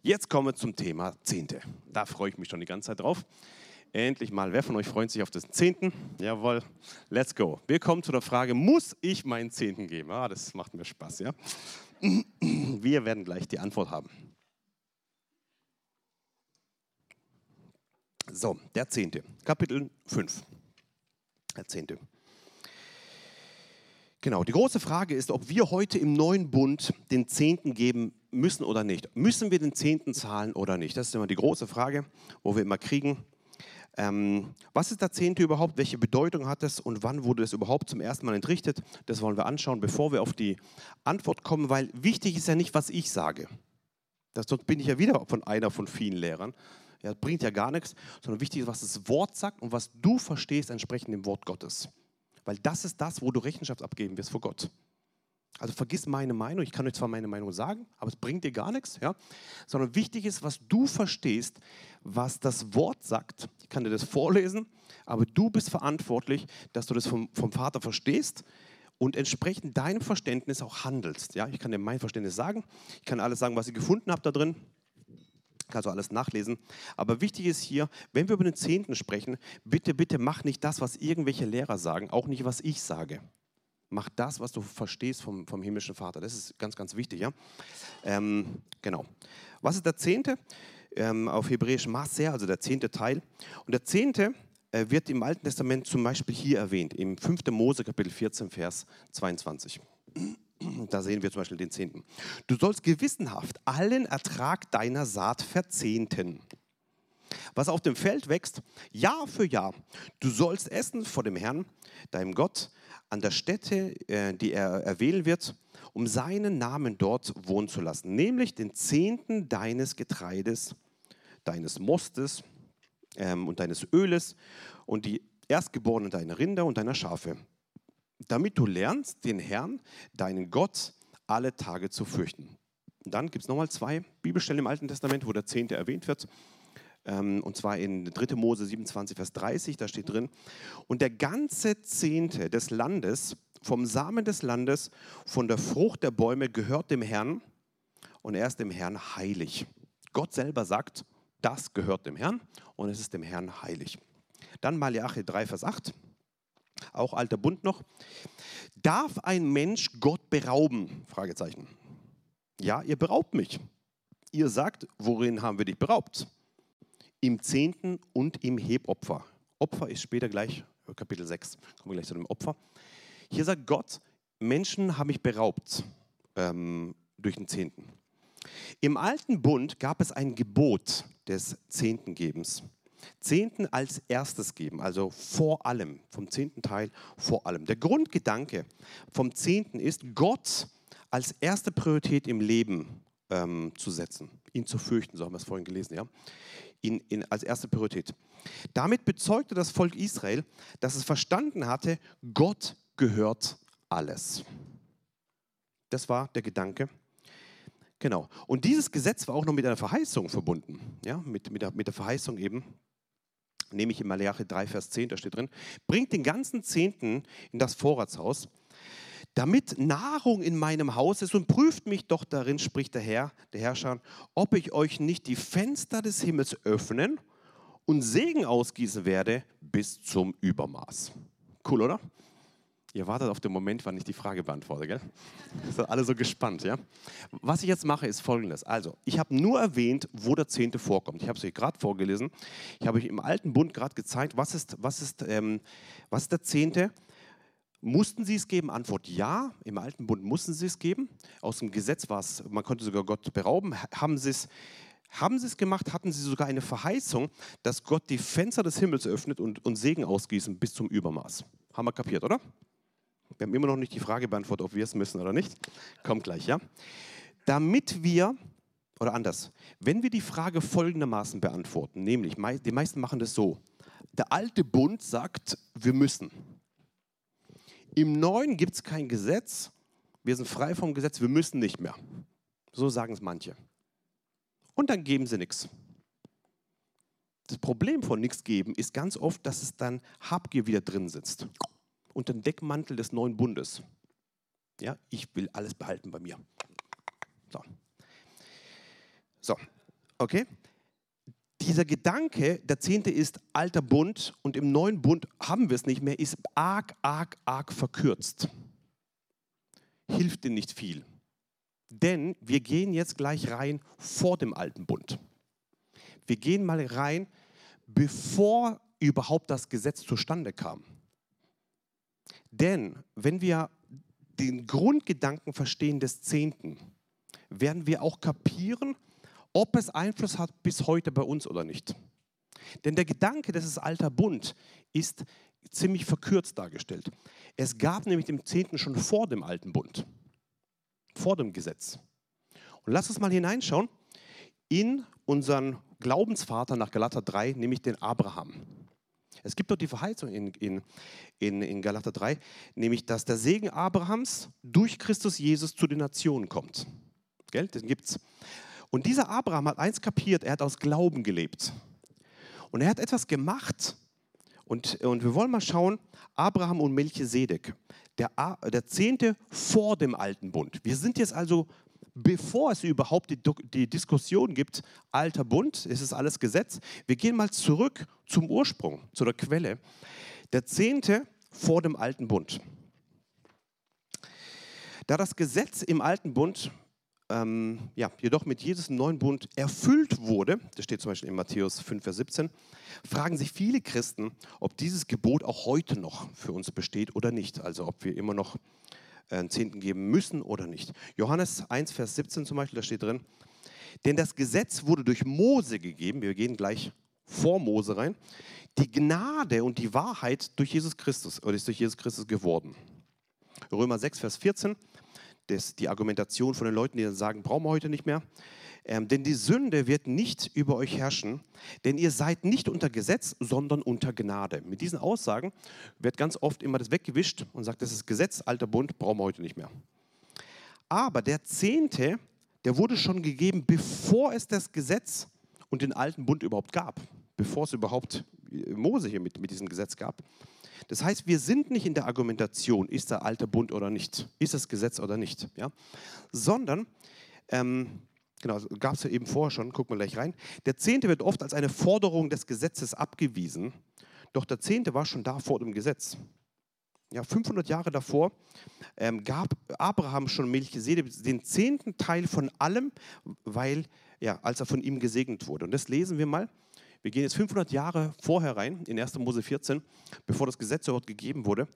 Jetzt kommen wir zum Thema Zehnte. Da freue ich mich schon die ganze Zeit drauf. Endlich mal, wer von euch freut sich auf den Zehnten? Jawohl, let's go. Wir kommen zu der Frage, muss ich meinen Zehnten geben? Ah, das macht mir Spaß, ja? Wir werden gleich die Antwort haben. So, der Zehnte, Kapitel 5. Der Zehnte. Genau, die große Frage ist, ob wir heute im neuen Bund den Zehnten geben müssen oder nicht. Müssen wir den Zehnten zahlen oder nicht? Das ist immer die große Frage, wo wir immer kriegen. Ähm, was ist der Zehnte überhaupt? Welche Bedeutung hat es und wann wurde es überhaupt zum ersten Mal entrichtet? Das wollen wir anschauen, bevor wir auf die Antwort kommen, weil wichtig ist ja nicht, was ich sage. Das, sonst bin ich ja wieder von einer von vielen Lehrern. Ja, bringt ja gar nichts, sondern wichtig ist, was das Wort sagt und was du verstehst entsprechend dem Wort Gottes. Weil das ist das, wo du Rechenschaft abgeben wirst vor Gott. Also vergiss meine Meinung, ich kann euch zwar meine Meinung sagen, aber es bringt dir gar nichts, ja? sondern wichtig ist, was du verstehst, was das Wort sagt. Ich kann dir das vorlesen, aber du bist verantwortlich, dass du das vom, vom Vater verstehst und entsprechend deinem Verständnis auch handelst. Ja? Ich kann dir mein Verständnis sagen, ich kann alles sagen, was ich gefunden habe da drin, kannst du alles nachlesen. Aber wichtig ist hier, wenn wir über den Zehnten sprechen, bitte, bitte mach nicht das, was irgendwelche Lehrer sagen, auch nicht, was ich sage. Mach das, was du verstehst vom, vom himmlischen Vater. Das ist ganz, ganz wichtig. Ja? Ähm, genau. Was ist der Zehnte? Ähm, auf Hebräisch Maser, also der zehnte Teil. Und der Zehnte wird im Alten Testament zum Beispiel hier erwähnt, im 5. Mose Kapitel 14, Vers 22. Da sehen wir zum Beispiel den Zehnten. Du sollst gewissenhaft allen Ertrag deiner Saat verzehnten. Was auf dem Feld wächst, Jahr für Jahr. Du sollst essen vor dem Herrn, deinem Gott, an der Stätte, äh, die er erwählen wird, um seinen Namen dort wohnen zu lassen, nämlich den Zehnten deines Getreides, deines Mostes ähm, und deines Öles und die Erstgeborenen deiner Rinder und deiner Schafe, damit du lernst, den Herrn, deinen Gott, alle Tage zu fürchten. Und dann gibt es nochmal zwei Bibelstellen im Alten Testament, wo der Zehnte erwähnt wird. Ähm, und zwar in 3. Mose 27, Vers 30, da steht drin, und der ganze Zehnte des Landes, vom Samen des Landes, von der Frucht der Bäume gehört dem Herrn und er ist dem Herrn heilig. Gott selber sagt, das gehört dem Herrn und es ist dem Herrn heilig. Dann Malachi 3, Vers 8, auch alter Bund noch. Darf ein Mensch Gott berauben? Fragezeichen. Ja, ihr beraubt mich. Ihr sagt, worin haben wir dich beraubt? im Zehnten und im Hebopfer. Opfer ist später gleich, Kapitel 6, kommen wir gleich zu dem Opfer. Hier sagt Gott, Menschen haben mich beraubt ähm, durch den Zehnten. Im alten Bund gab es ein Gebot des Zehntengebens. Zehnten als erstes geben, also vor allem, vom zehnten Teil vor allem. Der Grundgedanke vom Zehnten ist, Gott als erste Priorität im Leben ähm, zu setzen, ihn zu fürchten, so haben wir es vorhin gelesen. Ja? in, in, als erste Priorität. Damit bezeugte das Volk Israel, dass es verstanden hatte, Gott gehört alles. Das war der Gedanke. Genau. Und dieses Gesetz war auch noch mit einer Verheißung verbunden. Ja, mit, mit, der, mit der Verheißung eben, nehme ich in Malachi 3, Vers 10, da steht drin, bringt den ganzen Zehnten in das Vorratshaus damit Nahrung in meinem Haus ist und prüft mich doch darin, spricht der Herr, der Herrscher, ob ich euch nicht die Fenster des Himmels öffnen und Segen ausgießen werde bis zum Übermaß. Cool, oder? Ihr wartet auf den Moment, wann ich die Frage beantworte, gell? Sind alle so gespannt, ja? Was ich jetzt mache, ist folgendes. Also, ich habe nur erwähnt, wo der Zehnte vorkommt. Ich habe es euch gerade vorgelesen. Ich habe euch im Alten Bund gerade gezeigt, was ist, was, ist, ähm, was ist der Zehnte? Mussten sie es geben? Antwort ja. Im Alten Bund mussten sie es geben. Aus dem Gesetz war es, man konnte sogar Gott berauben. Haben sie es, haben sie es gemacht? Hatten sie sogar eine Verheißung, dass Gott die Fenster des Himmels öffnet und, und Segen ausgießen bis zum Übermaß? Haben wir kapiert, oder? Wir haben immer noch nicht die Frage beantwortet, ob wir es müssen oder nicht. Kommt gleich, ja? Damit wir, oder anders, wenn wir die Frage folgendermaßen beantworten, nämlich die meisten machen das so. Der alte Bund sagt, wir müssen. Im neuen gibt es kein Gesetz, wir sind frei vom Gesetz, wir müssen nicht mehr. So sagen es manche. Und dann geben sie nichts. Das Problem von nichts geben ist ganz oft, dass es dann Habgier wieder drin sitzt. Unter dem Deckmantel des neuen Bundes. Ja, ich will alles behalten bei mir. So. So, okay? Dieser Gedanke, der Zehnte ist alter Bund und im neuen Bund haben wir es nicht mehr, ist arg, arg, arg verkürzt. Hilft dir nicht viel. Denn wir gehen jetzt gleich rein vor dem alten Bund. Wir gehen mal rein, bevor überhaupt das Gesetz zustande kam. Denn wenn wir den Grundgedanken verstehen des Zehnten, werden wir auch kapieren, ob es Einfluss hat bis heute bei uns oder nicht. Denn der Gedanke, das ist alter Bund, ist ziemlich verkürzt dargestellt. Es gab nämlich den Zehnten schon vor dem alten Bund, vor dem Gesetz. Und lass uns mal hineinschauen in unseren Glaubensvater nach Galater 3, nämlich den Abraham. Es gibt dort die Verheißung in, in, in, in Galater 3, nämlich dass der Segen Abrahams durch Christus Jesus zu den Nationen kommt. Gell? Den gibt's. Und dieser Abraham hat eins kapiert, er hat aus Glauben gelebt. Und er hat etwas gemacht. Und, und wir wollen mal schauen, Abraham und Melchisedek, der, der Zehnte vor dem alten Bund. Wir sind jetzt also, bevor es überhaupt die, die Diskussion gibt, alter Bund, es ist alles Gesetz. Wir gehen mal zurück zum Ursprung, zu der Quelle. Der Zehnte vor dem alten Bund. Da das Gesetz im alten Bund ähm, ja, jedoch mit im neuen Bund erfüllt wurde, das steht zum Beispiel in Matthäus 5, Vers 17, fragen sich viele Christen, ob dieses Gebot auch heute noch für uns besteht oder nicht. Also ob wir immer noch einen Zehnten geben müssen oder nicht. Johannes 1, Vers 17 zum Beispiel, da steht drin, denn das Gesetz wurde durch Mose gegeben, wir gehen gleich vor Mose rein, die Gnade und die Wahrheit durch Jesus Christus, oder ist durch Jesus Christus geworden. Römer 6, Vers 14, das, die Argumentation von den Leuten, die dann sagen, brauchen wir heute nicht mehr. Ähm, denn die Sünde wird nicht über euch herrschen, denn ihr seid nicht unter Gesetz, sondern unter Gnade. Mit diesen Aussagen wird ganz oft immer das weggewischt und sagt, das ist Gesetz, alter Bund, brauchen wir heute nicht mehr. Aber der Zehnte, der wurde schon gegeben, bevor es das Gesetz und den alten Bund überhaupt gab, bevor es überhaupt Mose hier mit, mit diesem Gesetz gab. Das heißt, wir sind nicht in der Argumentation, ist der alte Bund oder nicht, ist das Gesetz oder nicht, ja? sondern, ähm, genau, gab es ja eben vorher schon, gucken wir gleich rein, der Zehnte wird oft als eine Forderung des Gesetzes abgewiesen, doch der Zehnte war schon da vor dem Gesetz. Ja, 500 Jahre davor ähm, gab Abraham schon Melchisedek den zehnten Teil von allem, weil, ja, als er von ihm gesegnet wurde. Und das lesen wir mal wir gehen jetzt 500 Jahre vorher rein, in 1. Mose 14, bevor das Gesetz dort gegeben wurde.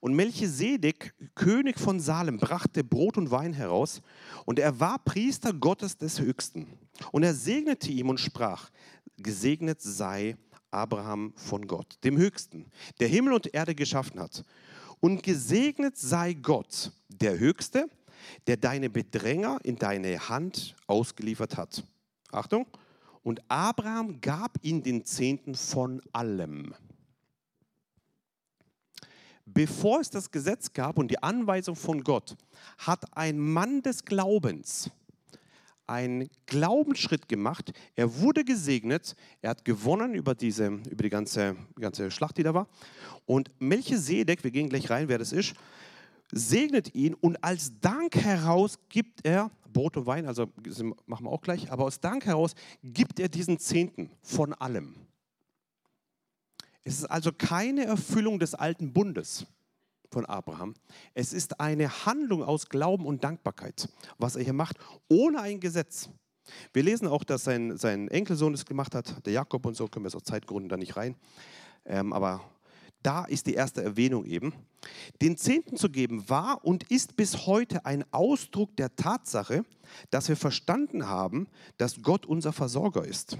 Und Melchisedek, König von Salem, brachte Brot und Wein heraus und er war Priester Gottes des Höchsten. Und er segnete ihm und sprach, gesegnet sei Abraham von Gott, dem Höchsten, der Himmel und Erde geschaffen hat. Und gesegnet sei Gott, der Höchste, der deine Bedränger in deine Hand ausgeliefert hat. Achtung, und Abraham gab ihm den Zehnten von allem. Bevor es das Gesetz gab und die Anweisung von Gott, hat ein Mann des Glaubens einen Glaubensschritt gemacht. Er wurde gesegnet, er hat gewonnen über, diese, über die ganze, ganze Schlacht, die da war. Und Melchisedek, wir gehen gleich rein, wer das ist, segnet ihn und als Dank heraus gibt er Brot und Wein, also machen wir auch gleich, aber aus Dank heraus gibt er diesen Zehnten von allem. Es ist also keine Erfüllung des alten Bundes von Abraham. Es ist eine Handlung aus Glauben und Dankbarkeit, was er hier macht, ohne ein Gesetz. Wir lesen auch, dass sein, sein Enkelsohn es gemacht hat, der Jakob und so, können wir es aus Zeitgründen da nicht rein. Ähm, aber da ist die erste Erwähnung eben. Den Zehnten zu geben war und ist bis heute ein Ausdruck der Tatsache, dass wir verstanden haben, dass Gott unser Versorger ist.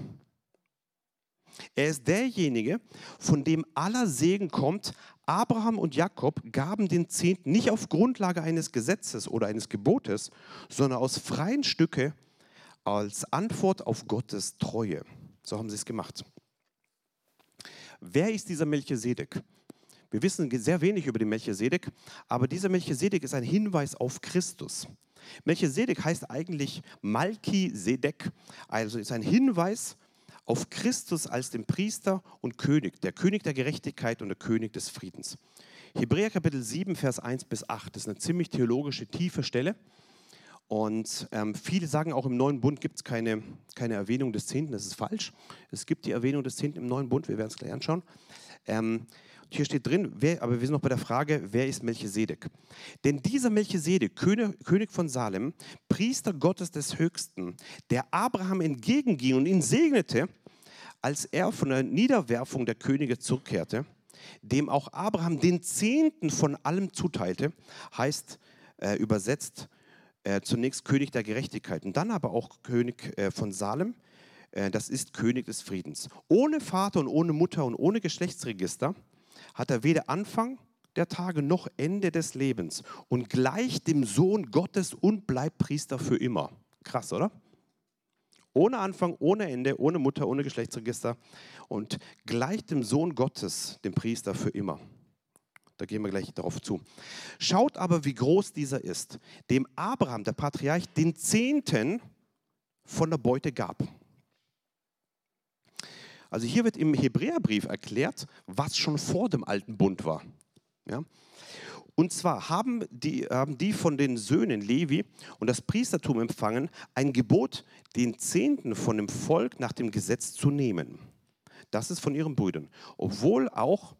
Er ist derjenige, von dem aller Segen kommt. Abraham und Jakob gaben den Zehnten nicht auf Grundlage eines Gesetzes oder eines Gebotes, sondern aus freien Stücke als Antwort auf Gottes Treue. So haben sie es gemacht. Wer ist dieser Melchisedek? Wir wissen sehr wenig über den Melchisedek, aber dieser Melchisedek ist ein Hinweis auf Christus. Melchisedek heißt eigentlich Malki-Sedek, also ist ein Hinweis auf Christus als den Priester und König, der König der Gerechtigkeit und der König des Friedens. Hebräer Kapitel 7, Vers 1 bis 8, das ist eine ziemlich theologische, tiefe Stelle. Und ähm, viele sagen auch, im Neuen Bund gibt es keine, keine Erwähnung des Zehnten. Das ist falsch. Es gibt die Erwähnung des Zehnten im Neuen Bund. Wir werden es gleich anschauen. Ähm, hier steht drin, wer, aber wir sind noch bei der Frage, wer ist Melchisedek? Denn dieser Melchisedek, König, König von Salem, Priester Gottes des Höchsten, der Abraham entgegenging und ihn segnete, als er von der Niederwerfung der Könige zurückkehrte, dem auch Abraham den Zehnten von allem zuteilte, heißt äh, übersetzt äh, zunächst König der Gerechtigkeit und dann aber auch König äh, von Salem, äh, das ist König des Friedens. Ohne Vater und ohne Mutter und ohne Geschlechtsregister hat er weder Anfang der Tage noch Ende des Lebens und gleicht dem Sohn Gottes und bleibt Priester für immer. Krass, oder? Ohne Anfang, ohne Ende, ohne Mutter, ohne Geschlechtsregister und gleicht dem Sohn Gottes, dem Priester für immer. Da gehen wir gleich darauf zu. Schaut aber, wie groß dieser ist, dem Abraham, der Patriarch, den Zehnten von der Beute gab. Also hier wird im Hebräerbrief erklärt, was schon vor dem alten Bund war. Ja? Und zwar haben die, haben die von den Söhnen Levi und das Priestertum empfangen, ein Gebot, den Zehnten von dem Volk nach dem Gesetz zu nehmen. Das ist von ihren Brüdern. Obwohl auch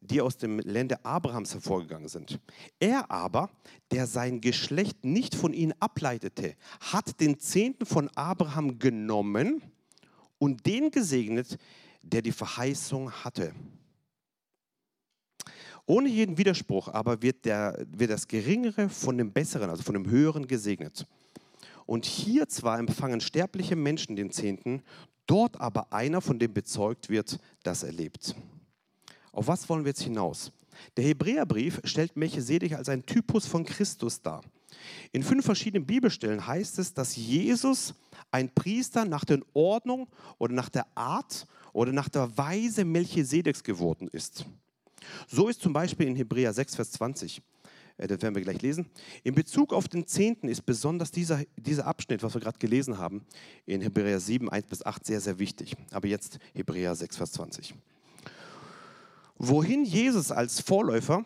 die aus dem Lande Abrahams hervorgegangen sind. Er aber, der sein Geschlecht nicht von ihnen ableitete, hat den Zehnten von Abraham genommen und den gesegnet, der die Verheißung hatte. Ohne jeden Widerspruch aber wird, der, wird das Geringere von dem Besseren, also von dem Höheren gesegnet. Und hier zwar empfangen sterbliche Menschen den Zehnten, dort aber einer, von dem bezeugt wird, dass er lebt. Auf was wollen wir jetzt hinaus? Der Hebräerbrief stellt Melchisedek als ein Typus von Christus dar. In fünf verschiedenen Bibelstellen heißt es, dass Jesus ein Priester nach der Ordnung oder nach der Art oder nach der Weise Melchisedeks geworden ist. So ist zum Beispiel in Hebräer 6, Vers 20, äh, das werden wir gleich lesen. In Bezug auf den Zehnten ist besonders dieser, dieser Abschnitt, was wir gerade gelesen haben, in Hebräer 7, 1 bis 8 sehr, sehr wichtig. Aber jetzt Hebräer 6, Vers 20. Wohin Jesus als Vorläufer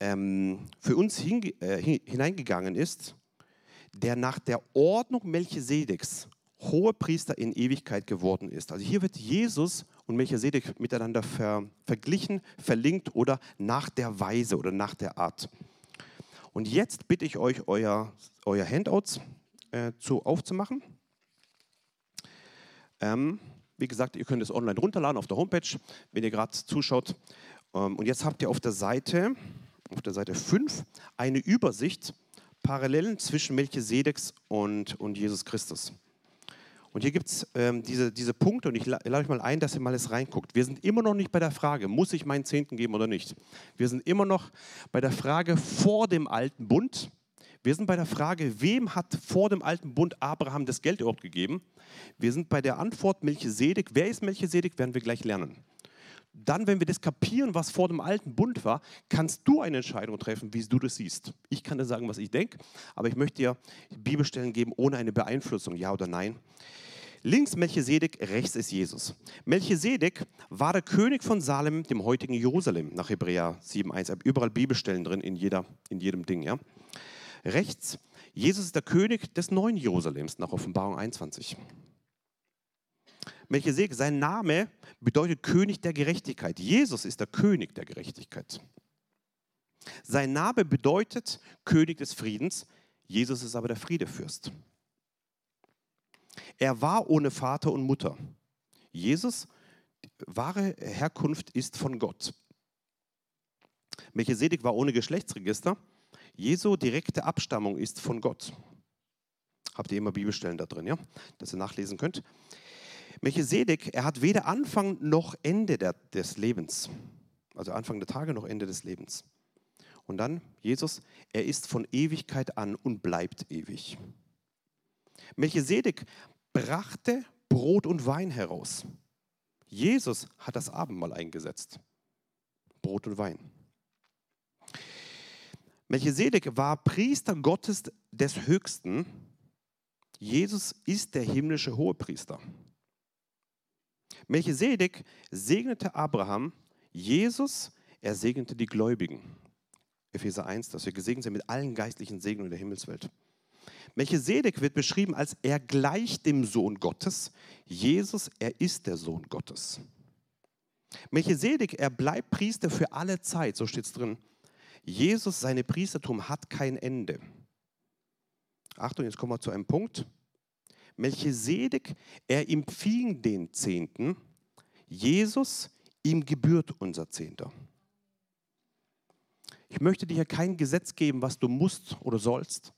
ähm, für uns hinge, äh, hineingegangen ist, der nach der Ordnung Melchisedeks hohe Priester in Ewigkeit geworden ist. Also hier wird Jesus und Melchisedek miteinander ver, verglichen, verlinkt oder nach der Weise oder nach der Art. Und jetzt bitte ich euch, euer, euer Handouts äh, zu, aufzumachen. Ähm, wie gesagt, ihr könnt es online runterladen auf der Homepage, wenn ihr gerade zuschaut. Ähm, und jetzt habt ihr auf der Seite, auf der Seite 5 eine Übersicht, Parallelen zwischen Melchisedeks und, und Jesus Christus. Und hier gibt es ähm, diese, diese Punkte und ich lade euch mal ein, dass ihr mal es reinguckt. Wir sind immer noch nicht bei der Frage, muss ich meinen Zehnten geben oder nicht. Wir sind immer noch bei der Frage vor dem alten Bund. Wir sind bei der Frage, wem hat vor dem alten Bund Abraham das Geld überhaupt gegeben? Wir sind bei der Antwort Melchisedek. Wer ist Melchisedek, werden wir gleich lernen. Dann, wenn wir das kapieren, was vor dem alten Bund war, kannst du eine Entscheidung treffen, wie du das siehst. Ich kann dir sagen, was ich denke, aber ich möchte dir Bibelstellen geben ohne eine Beeinflussung, ja oder nein. Links Melchisedek, rechts ist Jesus. Melchisedek war der König von Salem, dem heutigen Jerusalem, nach Hebräer 7,1. Überall Bibelstellen drin, in, jeder, in jedem Ding. Ja? Rechts, Jesus ist der König des neuen Jerusalems, nach Offenbarung 21. Melchisedek, sein Name bedeutet König der Gerechtigkeit. Jesus ist der König der Gerechtigkeit. Sein Name bedeutet König des Friedens. Jesus ist aber der Friedefürst. Er war ohne Vater und Mutter. Jesus, wahre Herkunft ist von Gott. Melchisedek war ohne Geschlechtsregister. Jesu direkte Abstammung ist von Gott. Habt ihr immer Bibelstellen da drin, ja? Dass ihr nachlesen könnt. Melchisedek, er hat weder Anfang noch Ende der, des Lebens. Also Anfang der Tage noch Ende des Lebens. Und dann Jesus, er ist von Ewigkeit an und bleibt ewig. Melchisedek brachte Brot und Wein heraus. Jesus hat das Abendmahl eingesetzt. Brot und Wein. Melchisedek war Priester Gottes des Höchsten. Jesus ist der himmlische Hohepriester. Melchisedek segnete Abraham, Jesus, er segnete die Gläubigen. Epheser 1, dass wir gesegnet sind mit allen geistlichen Segnungen der Himmelswelt. Melchisedek wird beschrieben als er gleicht dem Sohn Gottes. Jesus, er ist der Sohn Gottes. Melchisedek, er bleibt Priester für alle Zeit, so steht es drin. Jesus, seine Priestertum hat kein Ende. Achtung, jetzt kommen wir zu einem Punkt. Melchisedek, er empfing den Zehnten. Jesus, ihm gebührt unser Zehnter. Ich möchte dir hier kein Gesetz geben, was du musst oder sollst.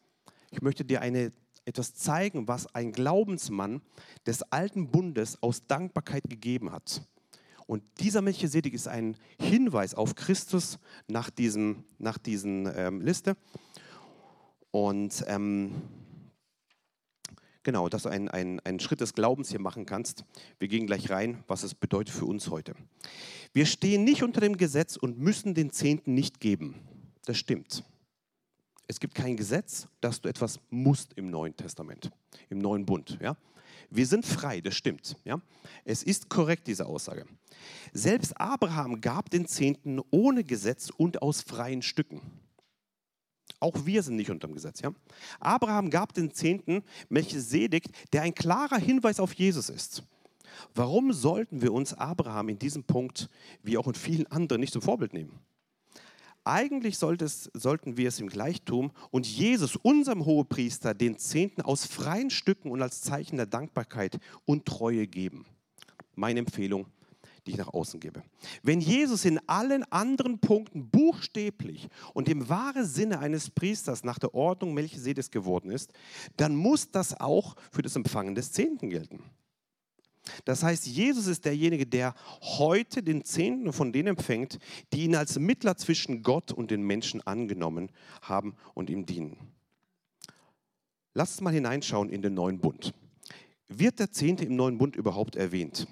Ich möchte dir eine, etwas zeigen, was ein Glaubensmann des alten Bundes aus Dankbarkeit gegeben hat. Und dieser Melchisedek ist ein Hinweis auf Christus nach, diesem, nach diesen ähm, Liste. Und ähm, genau, dass du einen, einen, einen Schritt des Glaubens hier machen kannst. Wir gehen gleich rein, was es bedeutet für uns heute. Wir stehen nicht unter dem Gesetz und müssen den Zehnten nicht geben. Das stimmt. Es gibt kein Gesetz, dass du etwas musst im Neuen Testament, im Neuen Bund. Ja? Wir sind frei, das stimmt. Ja? Es ist korrekt, diese Aussage. Selbst Abraham gab den Zehnten ohne Gesetz und aus freien Stücken. Auch wir sind nicht unter dem Gesetz. Ja? Abraham gab den Zehnten Melchisedek, der ein klarer Hinweis auf Jesus ist. Warum sollten wir uns Abraham in diesem Punkt, wie auch in vielen anderen, nicht zum Vorbild nehmen? Eigentlich es, sollten wir es im Gleichtum und Jesus, unserem Hohepriester, den Zehnten aus freien Stücken und als Zeichen der Dankbarkeit und Treue geben. Meine Empfehlung, die ich nach außen gebe. Wenn Jesus in allen anderen Punkten buchstäblich und im wahren Sinne eines Priesters nach der Ordnung Melchisedeks geworden ist, dann muss das auch für das Empfangen des Zehnten gelten. Das heißt, Jesus ist derjenige, der heute den Zehnten von denen empfängt, die ihn als Mittler zwischen Gott und den Menschen angenommen haben und ihm dienen. Lasst mal hineinschauen in den neuen Bund. Wird der Zehnte im neuen Bund überhaupt erwähnt?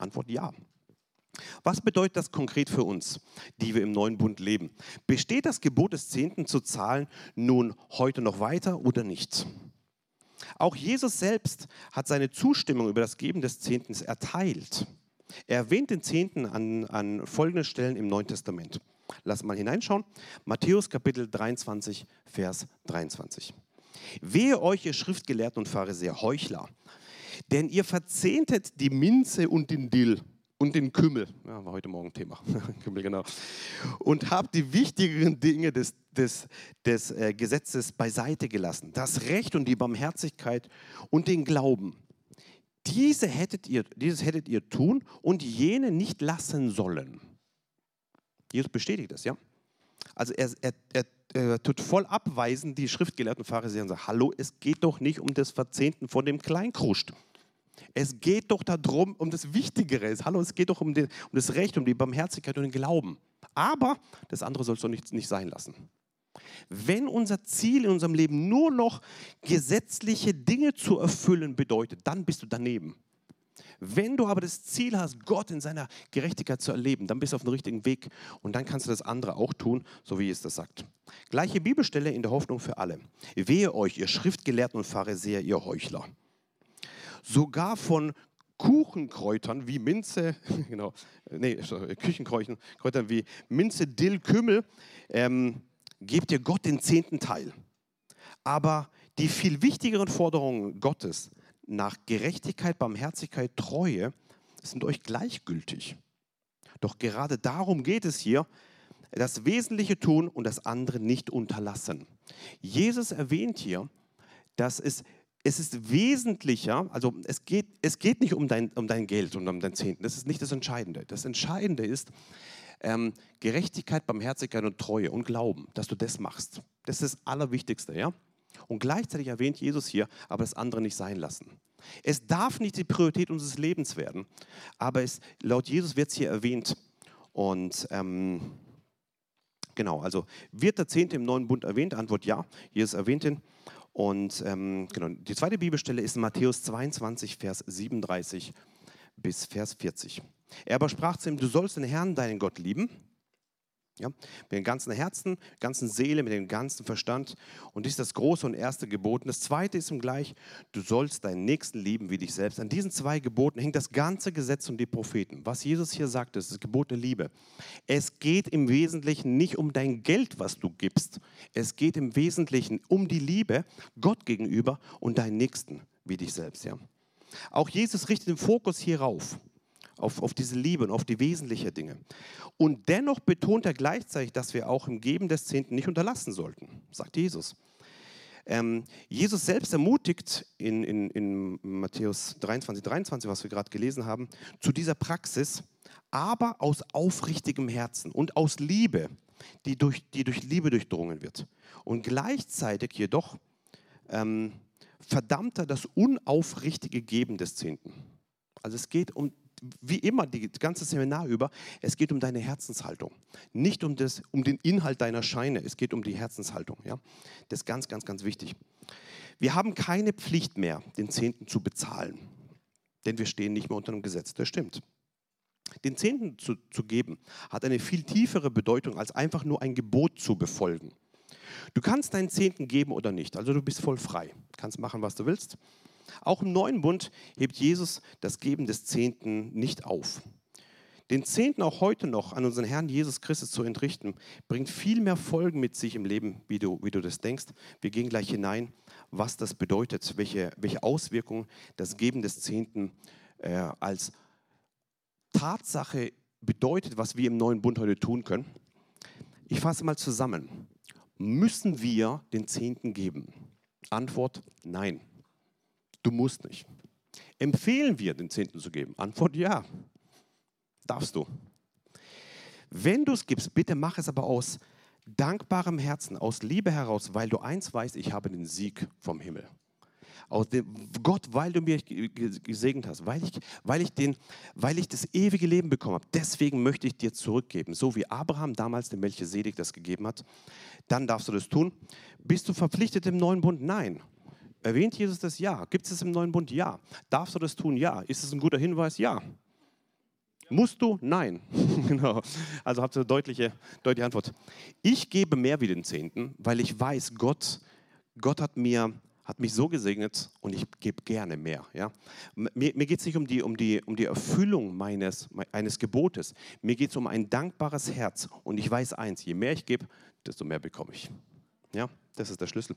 Antwort ja. Was bedeutet das konkret für uns, die wir im neuen Bund leben? Besteht das Gebot des Zehnten zu zahlen nun heute noch weiter oder nicht? Auch Jesus selbst hat seine Zustimmung über das Geben des Zehntens erteilt. Er erwähnt den Zehnten an, an folgenden Stellen im Neuen Testament. Lass mal hineinschauen. Matthäus Kapitel 23, Vers 23. Wehe euch, ihr Schriftgelehrten und Pharisäer, Heuchler, denn ihr verzehntet die Minze und den Dill und den Kümmel. Ja, war heute Morgen Thema. Kümmel, genau. Und habt die wichtigeren Dinge des, des, des äh, Gesetzes beiseite gelassen. Das Recht und die Barmherzigkeit und den Glauben. Diese hättet ihr, dieses hättet ihr tun und jene nicht lassen sollen. Jesus bestätigt das, ja? Also er, er, er, er tut voll abweisen die schriftgelehrten Pharisäer und sagt, hallo, es geht doch nicht um das Verzehnten von dem Kleinkruscht. Es geht doch darum, um das Wichtigere. Hallo, es geht doch um, den, um das Recht, um die Barmherzigkeit und den Glauben. Aber das andere sollst du nicht, nicht sein lassen. Wenn unser Ziel in unserem Leben nur noch gesetzliche Dinge zu erfüllen bedeutet, dann bist du daneben. Wenn du aber das Ziel hast, Gott in seiner Gerechtigkeit zu erleben, dann bist du auf dem richtigen Weg und dann kannst du das andere auch tun, so wie es das sagt. Gleiche Bibelstelle in der Hoffnung für alle. Wehe euch, ihr Schriftgelehrten und Pharisäer, ihr Heuchler sogar von Kuchenkräutern wie Minze, genau, nee, Küchenkräutern Kräutern wie Minze, Dill, Kümmel, ähm, gebt ihr Gott den zehnten Teil. Aber die viel wichtigeren Forderungen Gottes nach Gerechtigkeit, Barmherzigkeit, Treue sind euch gleichgültig. Doch gerade darum geht es hier, das Wesentliche tun und das andere nicht unterlassen. Jesus erwähnt hier, dass es es ist wesentlicher, also es geht, es geht nicht um dein, um dein Geld und um dein Zehnten, das ist nicht das Entscheidende. Das Entscheidende ist ähm, Gerechtigkeit, Barmherzigkeit und Treue und Glauben, dass du das machst. Das ist das Allerwichtigste, ja? Und gleichzeitig erwähnt Jesus hier, aber das andere nicht sein lassen. Es darf nicht die Priorität unseres Lebens werden, aber es, laut Jesus wird es hier erwähnt. Und ähm, genau, also wird der Zehnte im neuen Bund erwähnt? Antwort ja, Jesus erwähnt ihn. Und ähm, genau, die zweite Bibelstelle ist Matthäus 22, Vers 37 bis Vers 40. Er aber sprach zu ihm, du sollst den Herrn, deinen Gott lieben ja, mit dem ganzen Herzen, ganzen Seele, mit dem ganzen Verstand. Und dies ist das große und erste Gebot. Und das zweite ist ihm gleich, du sollst deinen Nächsten lieben wie dich selbst. An diesen zwei Geboten hängt das ganze Gesetz und die Propheten. Was Jesus hier sagt, ist das Gebot der Liebe. Es geht im Wesentlichen nicht um dein Geld, was du gibst. Es geht im Wesentlichen um die Liebe Gott gegenüber und deinen Nächsten wie dich selbst. Ja. Auch Jesus richtet den Fokus hierauf auf, auf diese Liebe und auf die wesentlichen Dinge. Und dennoch betont er gleichzeitig, dass wir auch im Geben des Zehnten nicht unterlassen sollten, sagt Jesus. Ähm, Jesus selbst ermutigt in, in, in Matthäus 23, 23, was wir gerade gelesen haben, zu dieser Praxis, aber aus aufrichtigem Herzen und aus Liebe, die durch, die durch Liebe durchdrungen wird. Und gleichzeitig jedoch ähm, verdammt er das unaufrichtige Geben des Zehnten. Also es geht um wie immer, die ganze Seminar über, es geht um deine Herzenshaltung. Nicht um, das, um den Inhalt deiner Scheine, es geht um die Herzenshaltung. Ja? Das ist ganz, ganz, ganz wichtig. Wir haben keine Pflicht mehr, den Zehnten zu bezahlen, denn wir stehen nicht mehr unter dem Gesetz. Das stimmt. Den Zehnten zu, zu geben hat eine viel tiefere Bedeutung, als einfach nur ein Gebot zu befolgen. Du kannst deinen Zehnten geben oder nicht, also du bist voll frei, kannst machen, was du willst. Auch im neuen Bund hebt Jesus das Geben des Zehnten nicht auf. Den Zehnten auch heute noch an unseren Herrn Jesus Christus zu entrichten, bringt viel mehr Folgen mit sich im Leben, wie du, wie du das denkst. Wir gehen gleich hinein, was das bedeutet, welche, welche Auswirkungen das Geben des Zehnten äh, als Tatsache bedeutet, was wir im neuen Bund heute tun können. Ich fasse mal zusammen. Müssen wir den Zehnten geben? Antwort: Nein. Du musst nicht. Empfehlen wir, den Zehnten zu geben? Antwort ja. Darfst du. Wenn du es gibst, bitte mach es aber aus dankbarem Herzen, aus Liebe heraus, weil du eins weißt, ich habe den Sieg vom Himmel. Aus dem, Gott, weil du mir gesegnet hast, weil ich, weil, ich den, weil ich das ewige Leben bekommen habe, deswegen möchte ich dir zurückgeben. So wie Abraham damals dem Melchisedek das gegeben hat, dann darfst du das tun. Bist du verpflichtet im neuen Bund? Nein. Erwähnt Jesus das? Ja. Gibt es es im neuen Bund? Ja. Darfst du das tun? Ja. Ist es ein guter Hinweis? Ja. Musst du? Nein. genau. Also habt ihr eine deutliche, deutliche Antwort. Ich gebe mehr wie den Zehnten, weil ich weiß, Gott, Gott hat mir hat mich so gesegnet und ich gebe gerne mehr. Ja? Mir, mir geht es nicht um die, um, die, um die Erfüllung meines, eines Gebotes. Mir geht es um ein dankbares Herz. Und ich weiß eins, je mehr ich gebe, desto mehr bekomme ich. Ja, das ist der Schlüssel.